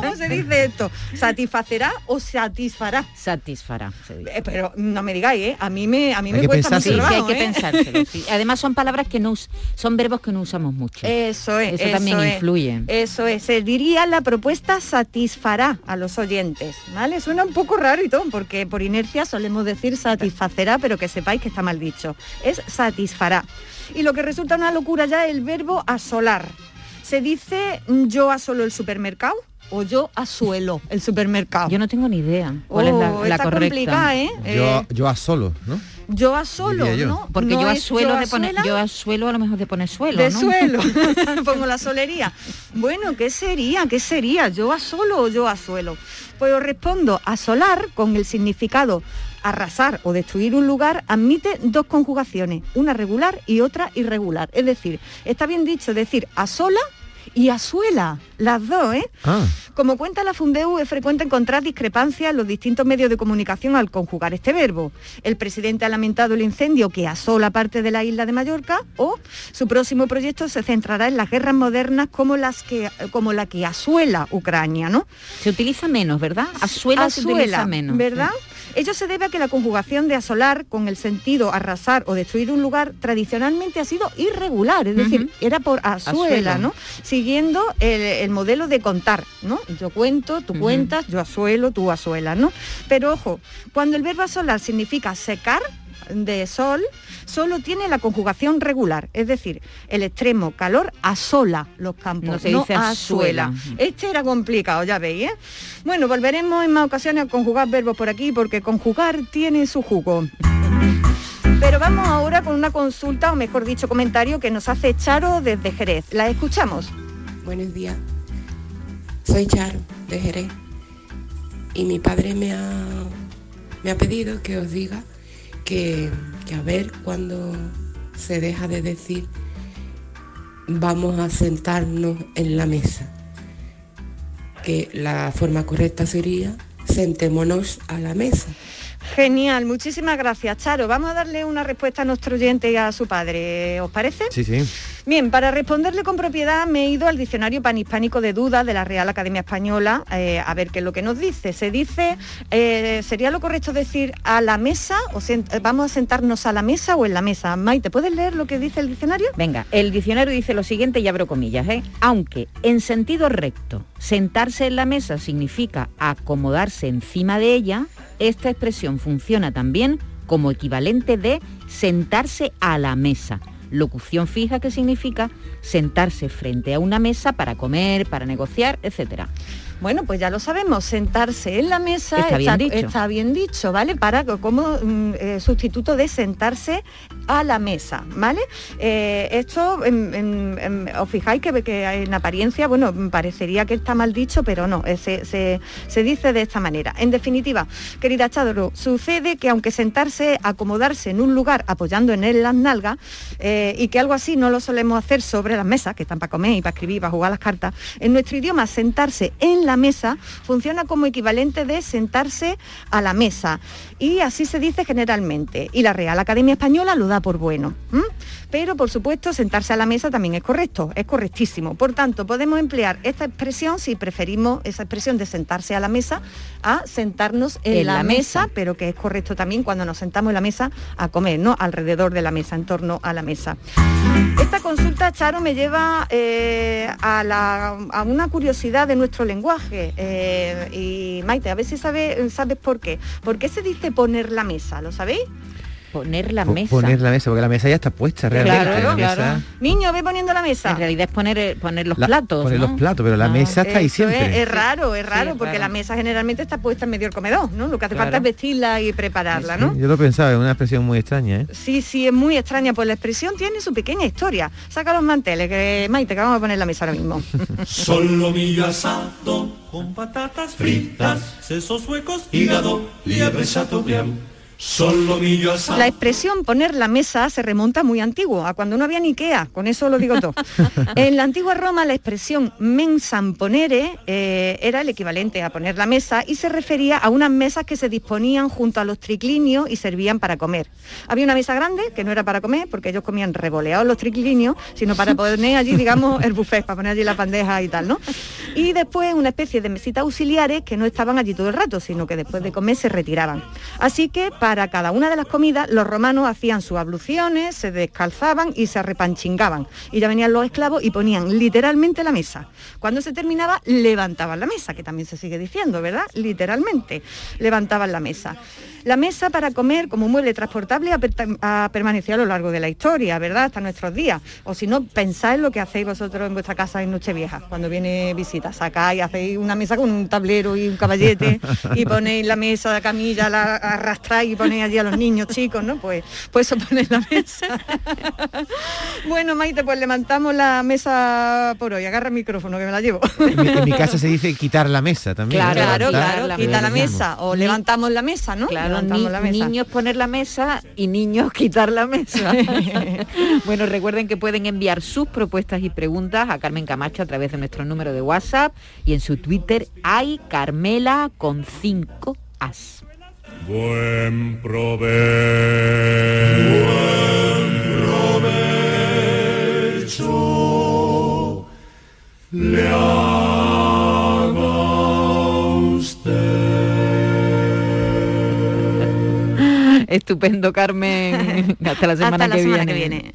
Speaker 33: ¿Cómo se dice esto? ¿Satisfacerá o satisfará?
Speaker 8: Satisfará. se dice.
Speaker 33: Eh, pero no me digáis, ¿eh? A mí me, a mí
Speaker 8: Hay
Speaker 33: me
Speaker 8: que
Speaker 33: cuesta mucho
Speaker 8: Sí, sí, hay que
Speaker 33: ¿eh?
Speaker 8: pensárselo, sí. Además son palabras que no us- son verbos que no usamos mucho.
Speaker 33: Eso es.
Speaker 8: Eso también
Speaker 33: es.
Speaker 8: influye.
Speaker 33: Eso es. Se diría la propuesta satisfará a los oyentes, ¿vale? Suena un poco raro y todo, porque por inercia solemos decir satisfacerá, pero que sepáis que está mal dicho. Es satisfará. Y lo que resulta una locura ya es el verbo asolar. Se dice mm, yo asolo el supermercado o yo asuelo el supermercado.
Speaker 8: Yo no tengo ni idea cuál es la,
Speaker 33: Oh,
Speaker 8: la
Speaker 33: está
Speaker 8: correcta.
Speaker 33: complicada, ¿eh?
Speaker 9: Yo, yo a solo, ¿no?
Speaker 33: Yo asolo,
Speaker 9: Diría yo.
Speaker 33: ¿no?
Speaker 8: Porque
Speaker 33: No
Speaker 8: yo
Speaker 33: es
Speaker 8: asuelo de poner, yo asuelo a lo mejor de poner suelo,
Speaker 33: de
Speaker 8: ¿no?
Speaker 33: suelo. Pongo la solería. Bueno, ¿qué sería? ¿Qué sería? ¿Yo a solo o yo a suelo? Pues os respondo, asolar con el significado arrasar o destruir un lugar admite dos conjugaciones, una regular y otra irregular. Es decir, está bien dicho decir asola y asuela, las dos, ¿eh?
Speaker 9: Ah.
Speaker 33: Como cuenta la Fundeu, es frecuente encontrar discrepancias en los distintos medios de comunicación al conjugar este verbo. El presidente ha lamentado el incendio que asola parte de la isla de Mallorca o su próximo proyecto se centrará en las guerras modernas como, las que, como la que asuela Ucrania, ¿no?
Speaker 8: Se utiliza menos, ¿verdad? Asuela, se utiliza
Speaker 33: Asuela,
Speaker 8: menos.
Speaker 33: ¿verdad?
Speaker 8: sí.
Speaker 33: Ello se debe a que la conjugación de asolar con el sentido arrasar o destruir un lugar tradicionalmente ha sido irregular, es decir, era por azuela. ¿no? Siguiendo el, el modelo de contar, ¿no? Yo cuento, tú cuentas, yo asuelo, tú asuelas, ¿no? Pero ojo, cuando el verbo asolar significa secar de sol, solo tiene la conjugación regular, es decir, el extremo calor asola los campos,
Speaker 8: No se dice
Speaker 33: azuela. Este era complicado, ya veis, ¿eh? Bueno, volveremos en más ocasiones a conjugar verbos por aquí porque conjugar tiene su jugo. Pero vamos ahora con una consulta, o mejor dicho, comentario que nos hace Charo desde Jerez. La escuchamos.
Speaker 35: Buenos días. Soy Charo, de Jerez. Y mi padre me ha, me ha pedido que os diga que, que a ver cuando se deja de decir vamos a sentarnos en la mesa. Que la forma correcta sería sentémonos a la mesa.
Speaker 33: Genial, muchísimas gracias, Charo. Vamos a darle una respuesta a nuestro oyente y a su padre, ¿os parece?
Speaker 9: Sí, sí.
Speaker 33: Bien, para responderle con propiedad me he ido al diccionario panhispánico de dudas de la Real Academia Española eh, a ver qué es lo que nos dice. Se dice, eh, ¿sería lo correcto decir a la mesa o eh, vamos a sentarnos a la mesa o en la mesa? Maite, ¿puedes leer lo que dice el diccionario?
Speaker 8: Venga, el diccionario dice lo siguiente y abro comillas. Aunque en sentido recto, sentarse en la mesa significa acomodarse encima de ella, esta expresión funciona también como equivalente de sentarse a la mesa. Locución fija que significa sentarse frente a una mesa para comer, para negociar, etcétera.
Speaker 33: Bueno, pues ya lo sabemos, sentarse en la mesa
Speaker 8: Está bien dicho.
Speaker 33: está bien dicho, ¿vale? Para como mm, eh, sustituto de sentarse a la mesa, ¿vale? Eh, esto, en- en- en- os fijáis que, que en apariencia, bueno, parecería que está mal dicho, pero no, eh, se, se- se dice de esta manera. En definitiva, querida Chadro, sucede que aunque sentarse, acomodarse en un lugar apoyando en él las nalgas, y que algo así no lo solemos hacer sobre las mesas, que están para comer y para escribir, para jugar las cartas, en nuestro idioma sentarse en la mesa funciona como equivalente de sentarse a la mesa. Y así se dice generalmente. Y la Real Academia Española lo da por bueno. Pero, por supuesto, sentarse a la mesa también es correcto, es correctísimo. Por tanto, podemos emplear esta expresión si preferimos esa expresión de sentarse a la mesa a sentarnos en,
Speaker 8: En
Speaker 33: la,
Speaker 8: la
Speaker 33: mesa,
Speaker 8: mesa.
Speaker 33: pero que es correcto también cuando nos sentamos en la mesa a comer, ¿no? Alrededor de la mesa, en torno a la mesa. Esta consulta, Charo, me lleva eh, a, la- a una curiosidad de nuestro lenguaje. eh, y Maite, a ver si sabe- sabes por qué. ¿Por qué se dice poner la mesa? ¿Lo sabéis?
Speaker 8: Poner la mesa.
Speaker 9: Poner la mesa, porque la mesa ya está puesta realmente.
Speaker 8: Claro,
Speaker 9: la mesa-
Speaker 8: claro.
Speaker 33: Niño, ve poniendo la mesa.
Speaker 8: En realidad es poner, eh, poner los
Speaker 9: la-
Speaker 8: platos.
Speaker 9: Poner
Speaker 8: ¿no?
Speaker 9: los platos, pero la
Speaker 8: Ah.
Speaker 9: mesa está ahí siempre.
Speaker 33: Es, es raro, es raro, porque la mesa generalmente está puesta en medio del comedor, ¿no? Lo que hace falta es vestirla y prepararla, ¿no?
Speaker 9: Sí, Yo lo pensaba, es una expresión muy extraña, ¿eh?
Speaker 33: Sí, sí, es muy extraña, pues la expresión tiene su pequeña historia. Saca los manteles, que Maite, que vamos a poner la mesa ahora mismo.
Speaker 34: Solomillo asado con patatas fritas, sesos huecos, hígado, liebre chateaubriand. Solo millo asado.
Speaker 33: La expresión poner la mesa se remonta muy antiguo, a cuando no había ni Ikea, con eso lo digo todo. en la antigua Roma la expresión mensam ponere eh, era el equivalente a poner la mesa y se refería a unas mesas que se disponían junto a los triclinios y servían para comer. Había una mesa grande que no era para comer porque ellos comían revoleados los triclinios, sino para poner allí, digamos, el buffet, para poner allí la bandeja y tal, ¿no? Y después una especie de mesitas auxiliares que no estaban allí todo el rato, sino que después de comer se retiraban. Así que para cada una de las comidas los romanos hacían sus abluciones, se descalzaban y se repanchingaban. Y ya venían los esclavos y ponían literalmente la mesa. Cuando se terminaba, levantaban la mesa, que también se sigue diciendo, ¿verdad? Literalmente, levantaban la mesa. La mesa para comer como mueble transportable ha permanecido a lo largo de la historia, ¿verdad? Hasta nuestros días. O si no, pensáis lo que hacéis vosotros en vuestra casa en Nochevieja, cuando viene visita. Sacáis, hacéis una mesa con un tablero y un caballete y ponéis la mesa, la camilla, la arrastráis y ponéis allí a los niños chicos, ¿no? Pues, pues eso ponéis la mesa. bueno, Maite, pues levantamos la mesa por hoy. Agarra el micrófono que me la llevo.
Speaker 9: En mi, en mi casa se dice quitar la mesa también.
Speaker 33: Claro,
Speaker 9: ¿no?
Speaker 33: claro, claro, quita la mesa o levantamos la mesa, ¿no?
Speaker 8: Claro,
Speaker 33: levantamos
Speaker 8: ni-
Speaker 33: la mesa.
Speaker 8: niños poner la mesa y niños quitar la mesa. bueno, recuerden que pueden enviar sus propuestas y preguntas a Carmen Camacho a través de nuestro número de WhatsApp y en su Twitter hay Carmela con 5 as.
Speaker 34: Buen provecho. Buen provecho. Le haga usted.
Speaker 8: Estupendo, Carmen. Hasta la semana,
Speaker 36: Hasta la
Speaker 8: que,
Speaker 36: semana
Speaker 8: viene.
Speaker 36: que viene.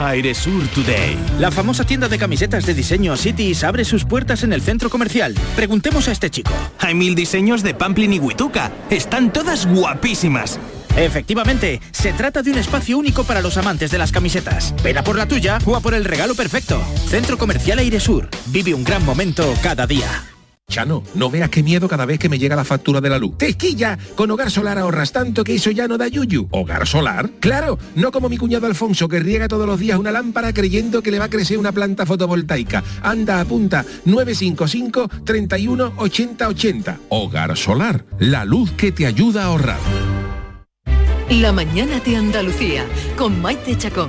Speaker 37: Airesur Today. La famosa tienda de camisetas de diseño Cities abre sus puertas en el centro comercial. Preguntemos a este chico.
Speaker 29: Hay mil diseños de Pamplin y Huituca. Están todas guapísimas.
Speaker 37: Efectivamente, se trata de un espacio único para los amantes de las camisetas. Ven a por la tuya o a por el regalo perfecto. Centro Comercial Airesur. Vive un gran momento cada día.
Speaker 38: Chano, no veas qué miedo cada vez que me llega la factura de la luz. ¡Tequilla! Con Hogar Solar ahorras tanto que eso ya no da yuyu. ¿Hogar Solar? ¡Claro! No como mi cuñado Alfonso que riega todos los días una lámpara creyendo que le va a crecer una planta fotovoltaica. Anda, apunta 955 31 80 80. Hogar Solar, la luz que te ayuda a ahorrar.
Speaker 32: La mañana de Andalucía con Maite Chacón.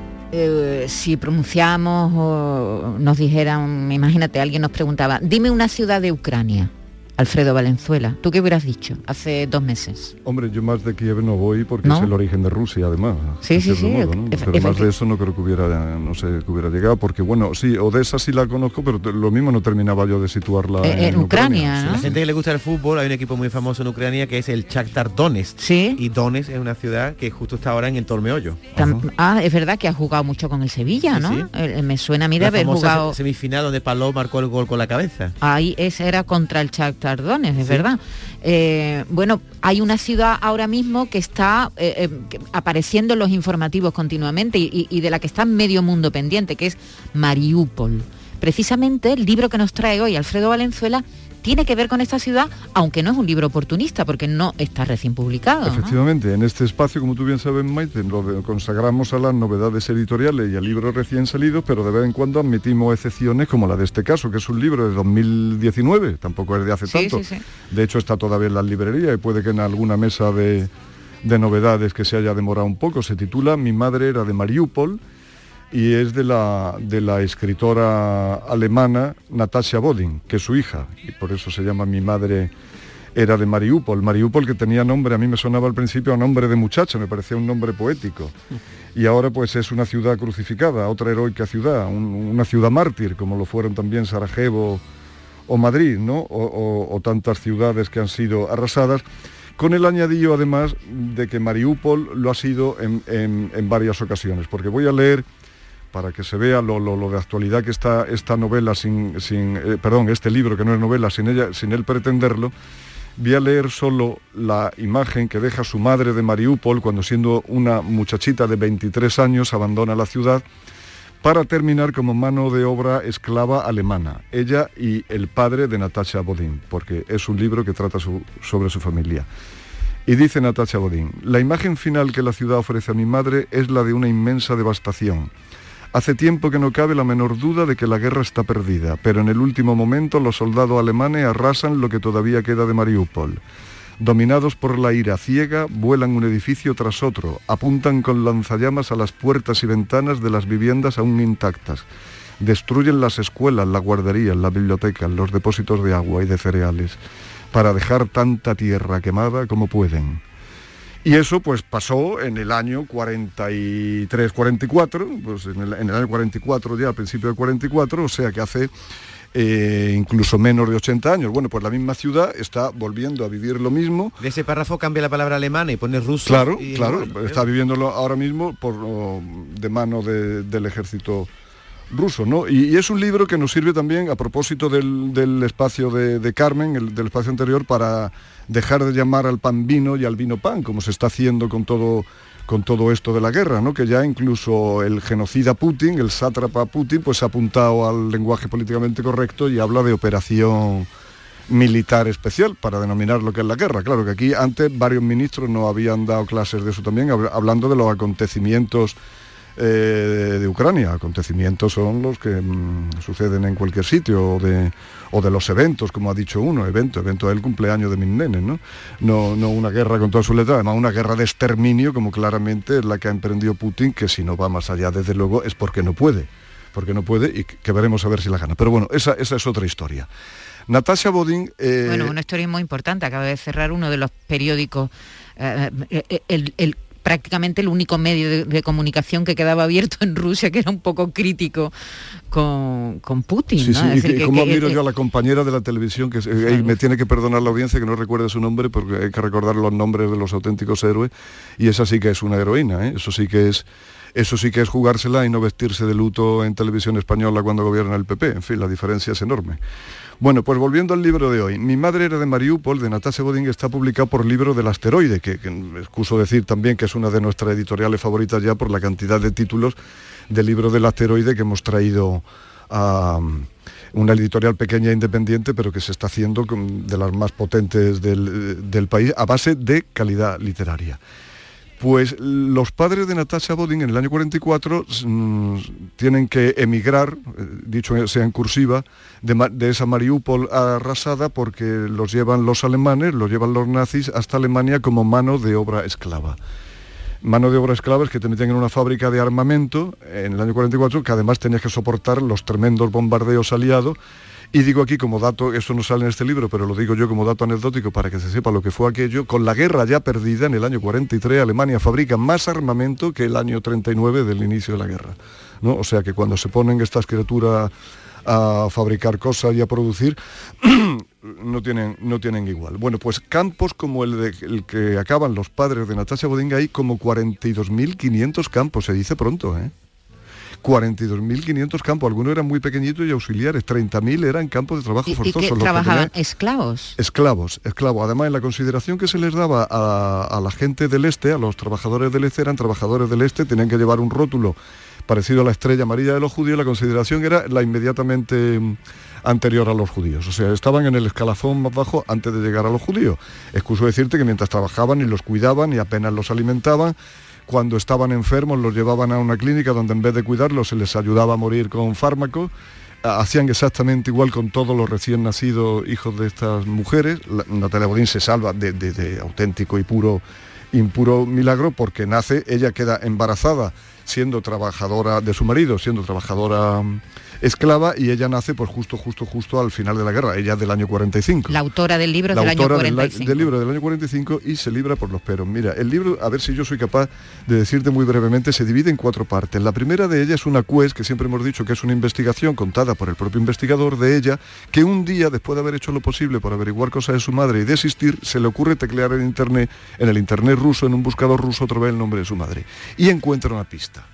Speaker 8: eh, si pronunciamos o nos dijeran, imagínate, alguien nos preguntaba, dime una ciudad de Ucrania, Alfredo Valenzuela, ¿tú qué hubieras dicho hace dos meses?
Speaker 39: Hombre, yo más de Kiev no voy porque
Speaker 8: ¿No?
Speaker 39: es el origen de Rusia, además.
Speaker 8: Sí, sí,
Speaker 39: cierto
Speaker 8: sí,
Speaker 39: modo, Pero más de eso no creo que hubiera, no sé, que hubiera llegado, porque bueno, sí, Odessa sí la conozco, pero lo mismo no terminaba yo de situarla
Speaker 8: Eh,
Speaker 39: en,
Speaker 8: en Ucrania,
Speaker 39: sí.
Speaker 8: ¿no?
Speaker 9: La gente que le gusta el fútbol, hay un equipo muy famoso en Ucrania que es el Shakhtar Donetsk. Y Donetsk es una ciudad que justo está ahora en el Tormeollo.
Speaker 8: Tam- Ah, es verdad que ha jugado mucho con el Sevilla,
Speaker 9: Sí,
Speaker 8: ¿no?
Speaker 9: sí.
Speaker 8: Eh, Me suena a mí de
Speaker 9: La
Speaker 8: haber jugado...
Speaker 9: se- semifinal donde Paló marcó el gol con la cabeza.
Speaker 8: Ahí ese era contra el Shakhtar Es
Speaker 9: Sí.
Speaker 8: verdad. Eh, bueno, hay una ciudad ahora mismo que está eh, eh, apareciendo en los informativos continuamente y, y- y de la que está medio mundo pendiente, que es Mariupol. precisamente el libro que nos trae hoy Alfredo Valenzuela tiene que ver con esta ciudad, aunque no es un libro oportunista, porque no está recién publicado.
Speaker 39: Efectivamente, en este espacio, como tú bien sabes, Maite, lo consagramos a las novedades editoriales y a libros recién salidos, pero de vez en cuando admitimos excepciones como la de este caso, que es un libro de 2019, tampoco es de hace tanto. De hecho, está todavía en las librerías y puede que en alguna mesa de, de novedades que se haya demorado un poco. Se titula Mi madre era de Mariupol y es de la, de la escritora alemana Natasha Bodin, que es su hija, y por eso se llama Mi madre era de Mariupol. Mariupol que tenía nombre, a mí me sonaba al principio a nombre de muchacha, me parecía un nombre poético. Y ahora pues es una ciudad crucificada, otra heroica ciudad, una ciudad mártir, como lo fueron también Sarajevo o Madrid, ¿no? O, tantas ciudades que han sido arrasadas con el añadido además de que Mariupol lo ha sido en, en varias ocasiones, porque voy a leer para que se vea lo, de actualidad que está esta novela sin, eh, perdón, este libro que no es novela, sin ella, sin él pretenderlo, voy a leer solo la imagen que deja su madre de Mariupol cuando siendo una muchachita de 23 años abandona la ciudad para terminar como mano de obra esclava alemana, ella y el padre de Natasha Bodin, porque es un libro que trata sobre su familia. Y dice Natasha Bodin, la imagen final que la ciudad ofrece a mi madre es la de una inmensa devastación Hace tiempo que no cabe la menor duda de que la guerra está perdida, pero en el último momento los soldados alemanes arrasan lo que todavía queda de Mariupol. Dominados por la ira ciega, vuelan un edificio tras otro, apuntan con lanzallamas a las puertas y ventanas de las viviendas aún intactas. Destruyen las escuelas, las guarderías, las bibliotecas, los depósitos de agua y de cereales, para dejar tanta tierra quemada como pueden. Y eso pues pasó en el año 43-44, pues en el, año 44 ya, al principio del 44, o sea que hace eh, incluso menos de 80 años. Bueno, pues la misma ciudad está volviendo a vivir lo mismo.
Speaker 9: De ese párrafo cambia la palabra alemana y pone ruso.
Speaker 39: Claro, claro, está viviéndolo ahora mismo por, de mano del ejército ruso, ¿no? Y, es un libro que nos sirve también a propósito del, espacio de, Carmen, el, del espacio anterior, para dejar de llamar al pan vino y al vino pan, como se está haciendo con todo con todo esto de la guerra, ¿no? que ya incluso el genocida Putin, el sátrapa Putin, pues ha apuntado al lenguaje políticamente correcto y habla de operación militar especial para denominar lo que es la guerra. Claro que aquí antes varios ministros no habían dado clases de eso también, hablando de los acontecimientos eh, de Ucrania. Acontecimientos son los que mm, suceden en cualquier sitio, o de, o de los eventos, como ha dicho uno, evento, evento del cumpleaños de mis ¿no? ¿no? No una guerra con toda su letra, además una guerra de exterminio, como claramente es la que ha emprendido Putin, que si no va más allá, desde luego, es porque no puede, porque no puede y que veremos a ver si la gana. Pero bueno, esa, esa es otra historia. Natasha Bodin...
Speaker 8: Eh, bueno, una historia muy importante, acaba de cerrar uno de los periódicos, eh, el, el prácticamente el único medio de, comunicación que quedaba abierto en Rusia, que era un poco crítico con, con Putin.
Speaker 39: Sí, sí, y como admiro yo a la compañera de la televisión, que me tiene que perdonar la audiencia que no recuerde su nombre, porque hay que recordar los nombres de los auténticos héroes, y esa sí que es una heroína, ¿eh? eso sí que es eso sí que es jugársela y no vestirse de luto en televisión española cuando gobierna el PP. En fin, la diferencia es enorme. Bueno, pues volviendo al libro de hoy. Mi madre era de Mariupol, de Natasha Bodin, está publicado por libro del asteroide, que, excuso decir también que es una de nuestras editoriales favoritas ya por la cantidad de títulos del libro del asteroide que hemos traído a una editorial pequeña e independiente, pero que se está haciendo de las más potentes del país a base de calidad literaria. Pues los padres de Natasha Bodin en el año 44 mm, tienen que emigrar, eh, dicho sea en cursiva, de, esa Mariupol arrasada porque los llevan los alemanes, los llevan los nazis hasta Alemania como mano de obra esclava. Mano de obra esclava es que te meten en una fábrica de armamento en el año 44 que además tenías que soportar los tremendos bombardeos aliados y digo aquí como dato, eso no sale en este libro, pero lo digo yo como dato anecdótico para que se sepa lo que fue aquello, con la guerra ya perdida en el año 43, Alemania fabrica más armamento que el año 39 del inicio de la guerra. ¿no? O sea que cuando se ponen estas criaturas a fabricar cosas y a producir, no tienen, no tienen igual. Bueno, pues campos como el, de, el que acaban los padres de Natasha Bodinga, hay como 42.500 campos, se dice pronto, ¿eh? 42.500 campos, algunos eran muy pequeñitos y auxiliares, 30.000 eran campos de trabajo forzoso.
Speaker 8: ¿Y que trabajaban esclavos?
Speaker 39: Esclavos, esclavos. Además, en la consideración que se les daba a, la gente del este, a los trabajadores del este, eran trabajadores del este, tenían que llevar un rótulo parecido a la estrella amarilla de los judíos, la consideración era la inmediatamente mm, anterior a los judíos. O sea, estaban en el escalafón más bajo antes de llegar a los judíos. Excuso decirte que mientras trabajaban y los cuidaban y apenas los alimentaban, cuando estaban enfermos los llevaban a una clínica donde en vez de cuidarlos se les ayudaba a morir con fármacos hacían exactamente igual con todos los recién nacidos hijos de estas mujeres. Natalia Bodín se salva de, de auténtico y puro impuro milagro porque nace, ella queda embarazada siendo trabajadora de su marido, siendo trabajadora esclava y ella nace pues justo, justo, justo al final de la guerra, ella es del año 45.
Speaker 8: La autora del libro del año 45.
Speaker 39: Del, libro del año 45 y se libra por los peros. Mira, el libro, a ver si yo soy capaz de decirte muy brevemente, se divide en cuatro partes. La primera de ellas es una quest, que siempre hemos dicho que es una investigación contada por el propio investigador de ella, que un día, después de haber hecho lo posible por averiguar cosas de su madre y desistir, se le ocurre teclear en internet, en el internet ruso, en un buscador ruso, otra vez el nombre de su madre. Y encuentra una pista.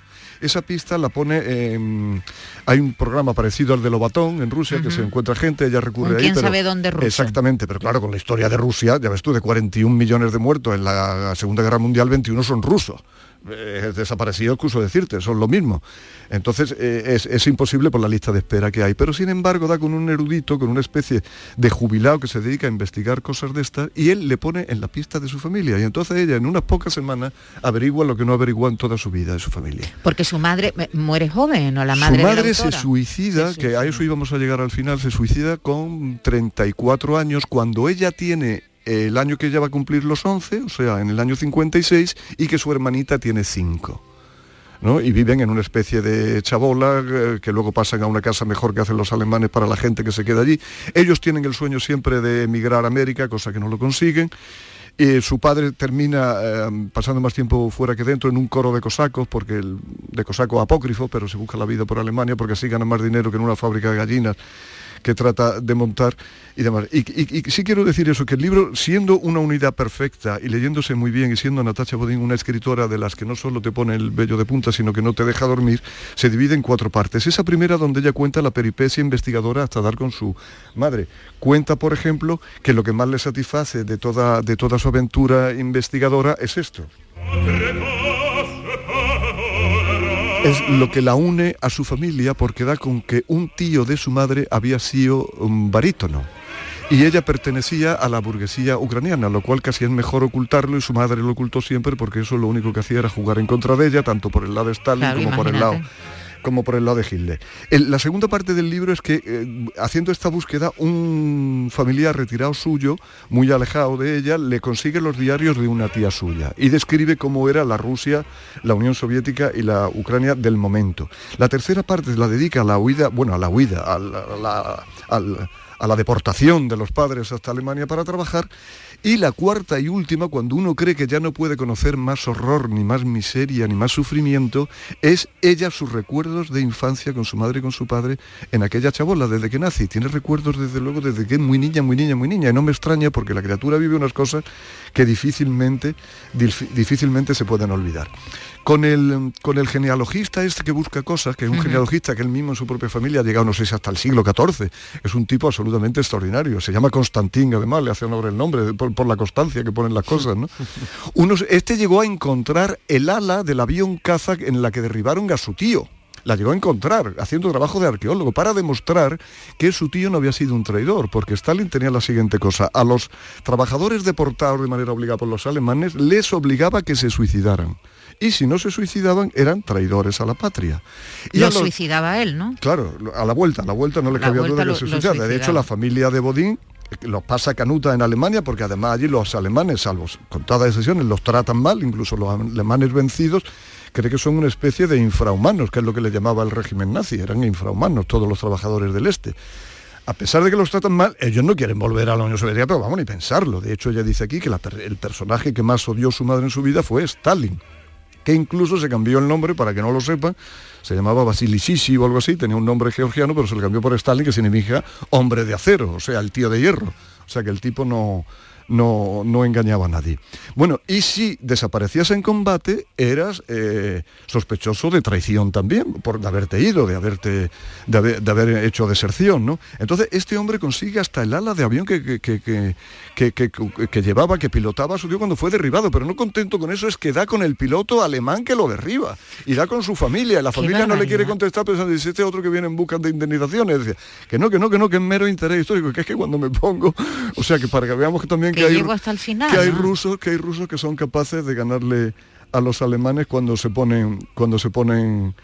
Speaker 39: Esa pista la pone, hay un programa parecido al de Lobatón en Rusia, que se encuentra gente, ella recurre ahí.
Speaker 8: ¿Quién sabe dónde Rusia?
Speaker 39: Exactamente, pero claro, con la historia de Rusia, ya ves tú, de 41 millones de muertos en la Segunda Guerra Mundial, 21 son rusos. Eh, desaparecido, excuso decirte, son lo mismo. Entonces eh, es, imposible por la lista de espera que hay. Pero sin embargo da con un erudito, con una especie de jubilado que se dedica a investigar cosas de estas y él le pone en la pista de su familia. Y entonces ella en unas pocas semanas averigua lo que no averigua en toda su vida de su familia.
Speaker 8: Porque su madre eh, muere joven, ¿o la madre?
Speaker 39: Su madre se suicida, que a eso íbamos a llegar al final, se suicida con 34 años cuando ella tiene el año que ella va a cumplir los 11, o sea, en el año 56, y que su hermanita tiene 5. ¿no? y viven en una especie de chabola eh, que luego pasan a una casa mejor que hacen los alemanes para la gente que se queda allí. Ellos tienen el sueño siempre de emigrar a América, cosa que no lo consiguen. Y su padre termina eh, pasando más tiempo fuera que dentro en un coro de cosacos, porque el, de cosaco apócrifo, pero se busca la vida por Alemania porque así gana más dinero que en una fábrica de gallinas que trata de montar y demás. Y, sí quiero decir eso, que el libro, siendo una unidad perfecta y leyéndose muy bien y siendo Natacha Bodín una escritora de las que no solo te pone el vello de punta, sino que no te deja dormir, se divide en cuatro partes. Esa primera donde ella cuenta la peripecia investigadora hasta dar con su madre. Cuenta, por ejemplo, que lo que más le satisface de toda, de toda su aventura investigadora es esto es lo que la une a su familia porque da con que un tío de su madre había sido un barítono. Y ella pertenecía a la burguesía ucraniana, lo cual casi es mejor ocultarlo y su madre lo ocultó siempre porque eso lo único que hacía era jugar en contra de ella, tanto por el lado de Stalin como por el lado como por el lado de Hitler. la segunda parte del libro es que eh, haciendo esta búsqueda un familiar retirado suyo, muy alejado de ella, le consigue los diarios de una tía suya y describe cómo era la Rusia, la Unión Soviética y la Ucrania del momento. La tercera parte la dedica a la huida, bueno, a la huida, a la deportación de los padres hasta Alemania para trabajar y la cuarta y última, cuando uno cree que ya no puede conocer más horror, ni más miseria, ni más sufrimiento, es ella sus recuerdos de infancia con su madre y con su padre en aquella chabola desde que nace. Y tiene recuerdos desde luego desde que es muy niña, muy niña, muy niña. Y no me extraña porque la criatura vive unas cosas que difícilmente, difícilmente se pueden olvidar. Con el, con el genealogista este que busca cosas, que es un genealogista que él mismo en su propia familia ha llegado, no sé si hasta el siglo XIV, es un tipo absolutamente extraordinario, se llama Constantín, además le hace honor el nombre, por, la constancia que ponen las cosas, ¿no? este llegó a encontrar el ala del avión caza en la que derribaron a su tío. La llegó a encontrar haciendo trabajo de arqueólogo para demostrar que su tío no había sido un traidor, porque Stalin tenía la siguiente cosa, a los trabajadores deportados de manera obligada por los alemanes les obligaba que se suicidaran y si no se suicidaban eran traidores a la patria.
Speaker 8: Y lo suicidaba él, ¿no?
Speaker 39: Claro, a la vuelta, a la vuelta no le cabía duda que se suicidara. De hecho, la familia de Bodín los pasa canuta en Alemania porque además allí los alemanes, salvo contadas excepciones, los tratan mal, incluso los alemanes vencidos, cree que son una especie de infrahumanos, que es lo que le llamaba el régimen nazi, eran infrahumanos todos los trabajadores del este. A pesar de que los tratan mal, ellos no quieren volver a la Unión Soviética, pero vamos ni pensarlo. De hecho, ella dice aquí que el personaje que más odió su madre en su vida fue Stalin que incluso se cambió el nombre, para que no lo sepan, se llamaba Vasily Sisi o algo así, tenía un nombre georgiano, pero se le cambió por Stalin, que significa hombre de acero, o sea, el tío de hierro. O sea que el tipo no, no, no engañaba a nadie. Bueno, y si desaparecías en combate, eras eh, sospechoso de traición también, por haberte ido, de haberte de haber, hecho deserción, ¿no? Entonces, este hombre consigue hasta el ala de avión que, que, llevaba, que pilotaba su tío cuando fue derribado, pero no contento con eso, es que da con el piloto alemán que lo derriba, y da con su familia, y la familia no le quiere contestar pensando, dice, este otro que viene en busca de indemnizaciones, decía, que no, que no, que no, que es mero interés histórico, que es que cuando me pongo, o sea, que para que veamos que también que, hay,
Speaker 8: hasta el final,
Speaker 39: que hay rusos, que hay rusos que son capaces de ganarle a los alemanes cuando se ponen, cuando se ponen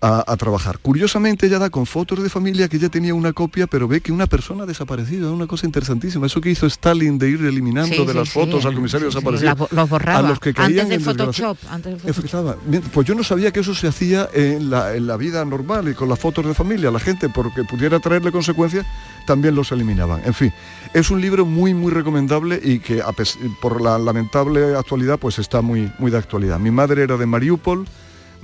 Speaker 39: a, trabajar. Curiosamente ella da con fotos de familia que ya tenía una copia, pero ve que una persona ha desaparecido, es una cosa interesantísima. Eso que hizo Stalin de ir eliminando de las fotos al comisario desaparecido.
Speaker 8: los borraba.
Speaker 39: A los que caían
Speaker 8: antes de Photoshop. Antes de Photoshop.
Speaker 39: Pues yo no sabía que eso se hacía en la, en la vida normal y con las fotos de familia. La gente, porque pudiera traerle consecuencias, también los eliminaban. En fin, es un libro muy, muy recomendable y que por la lamentable actualidad, pues está muy, muy de actualidad. Mi madre era de Mariupol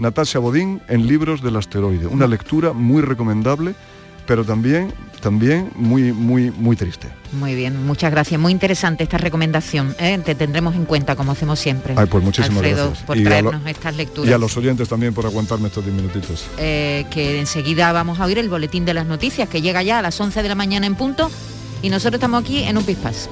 Speaker 39: Natasha Bodín en Libros del Asteroide. Una lectura muy recomendable, pero también, también muy, muy, muy triste.
Speaker 8: Muy bien, muchas gracias. Muy interesante esta recomendación. ¿eh? Te tendremos en cuenta, como hacemos siempre.
Speaker 39: Ay, pues muchísimas gracias.
Speaker 8: por traernos estas lecturas.
Speaker 39: Y a los oyentes también por aguantarme estos 10 minutitos.
Speaker 8: Eh, que enseguida vamos a oír el boletín de las noticias, que llega ya a las 11 de la mañana en punto. Y nosotros estamos aquí en un Pispas.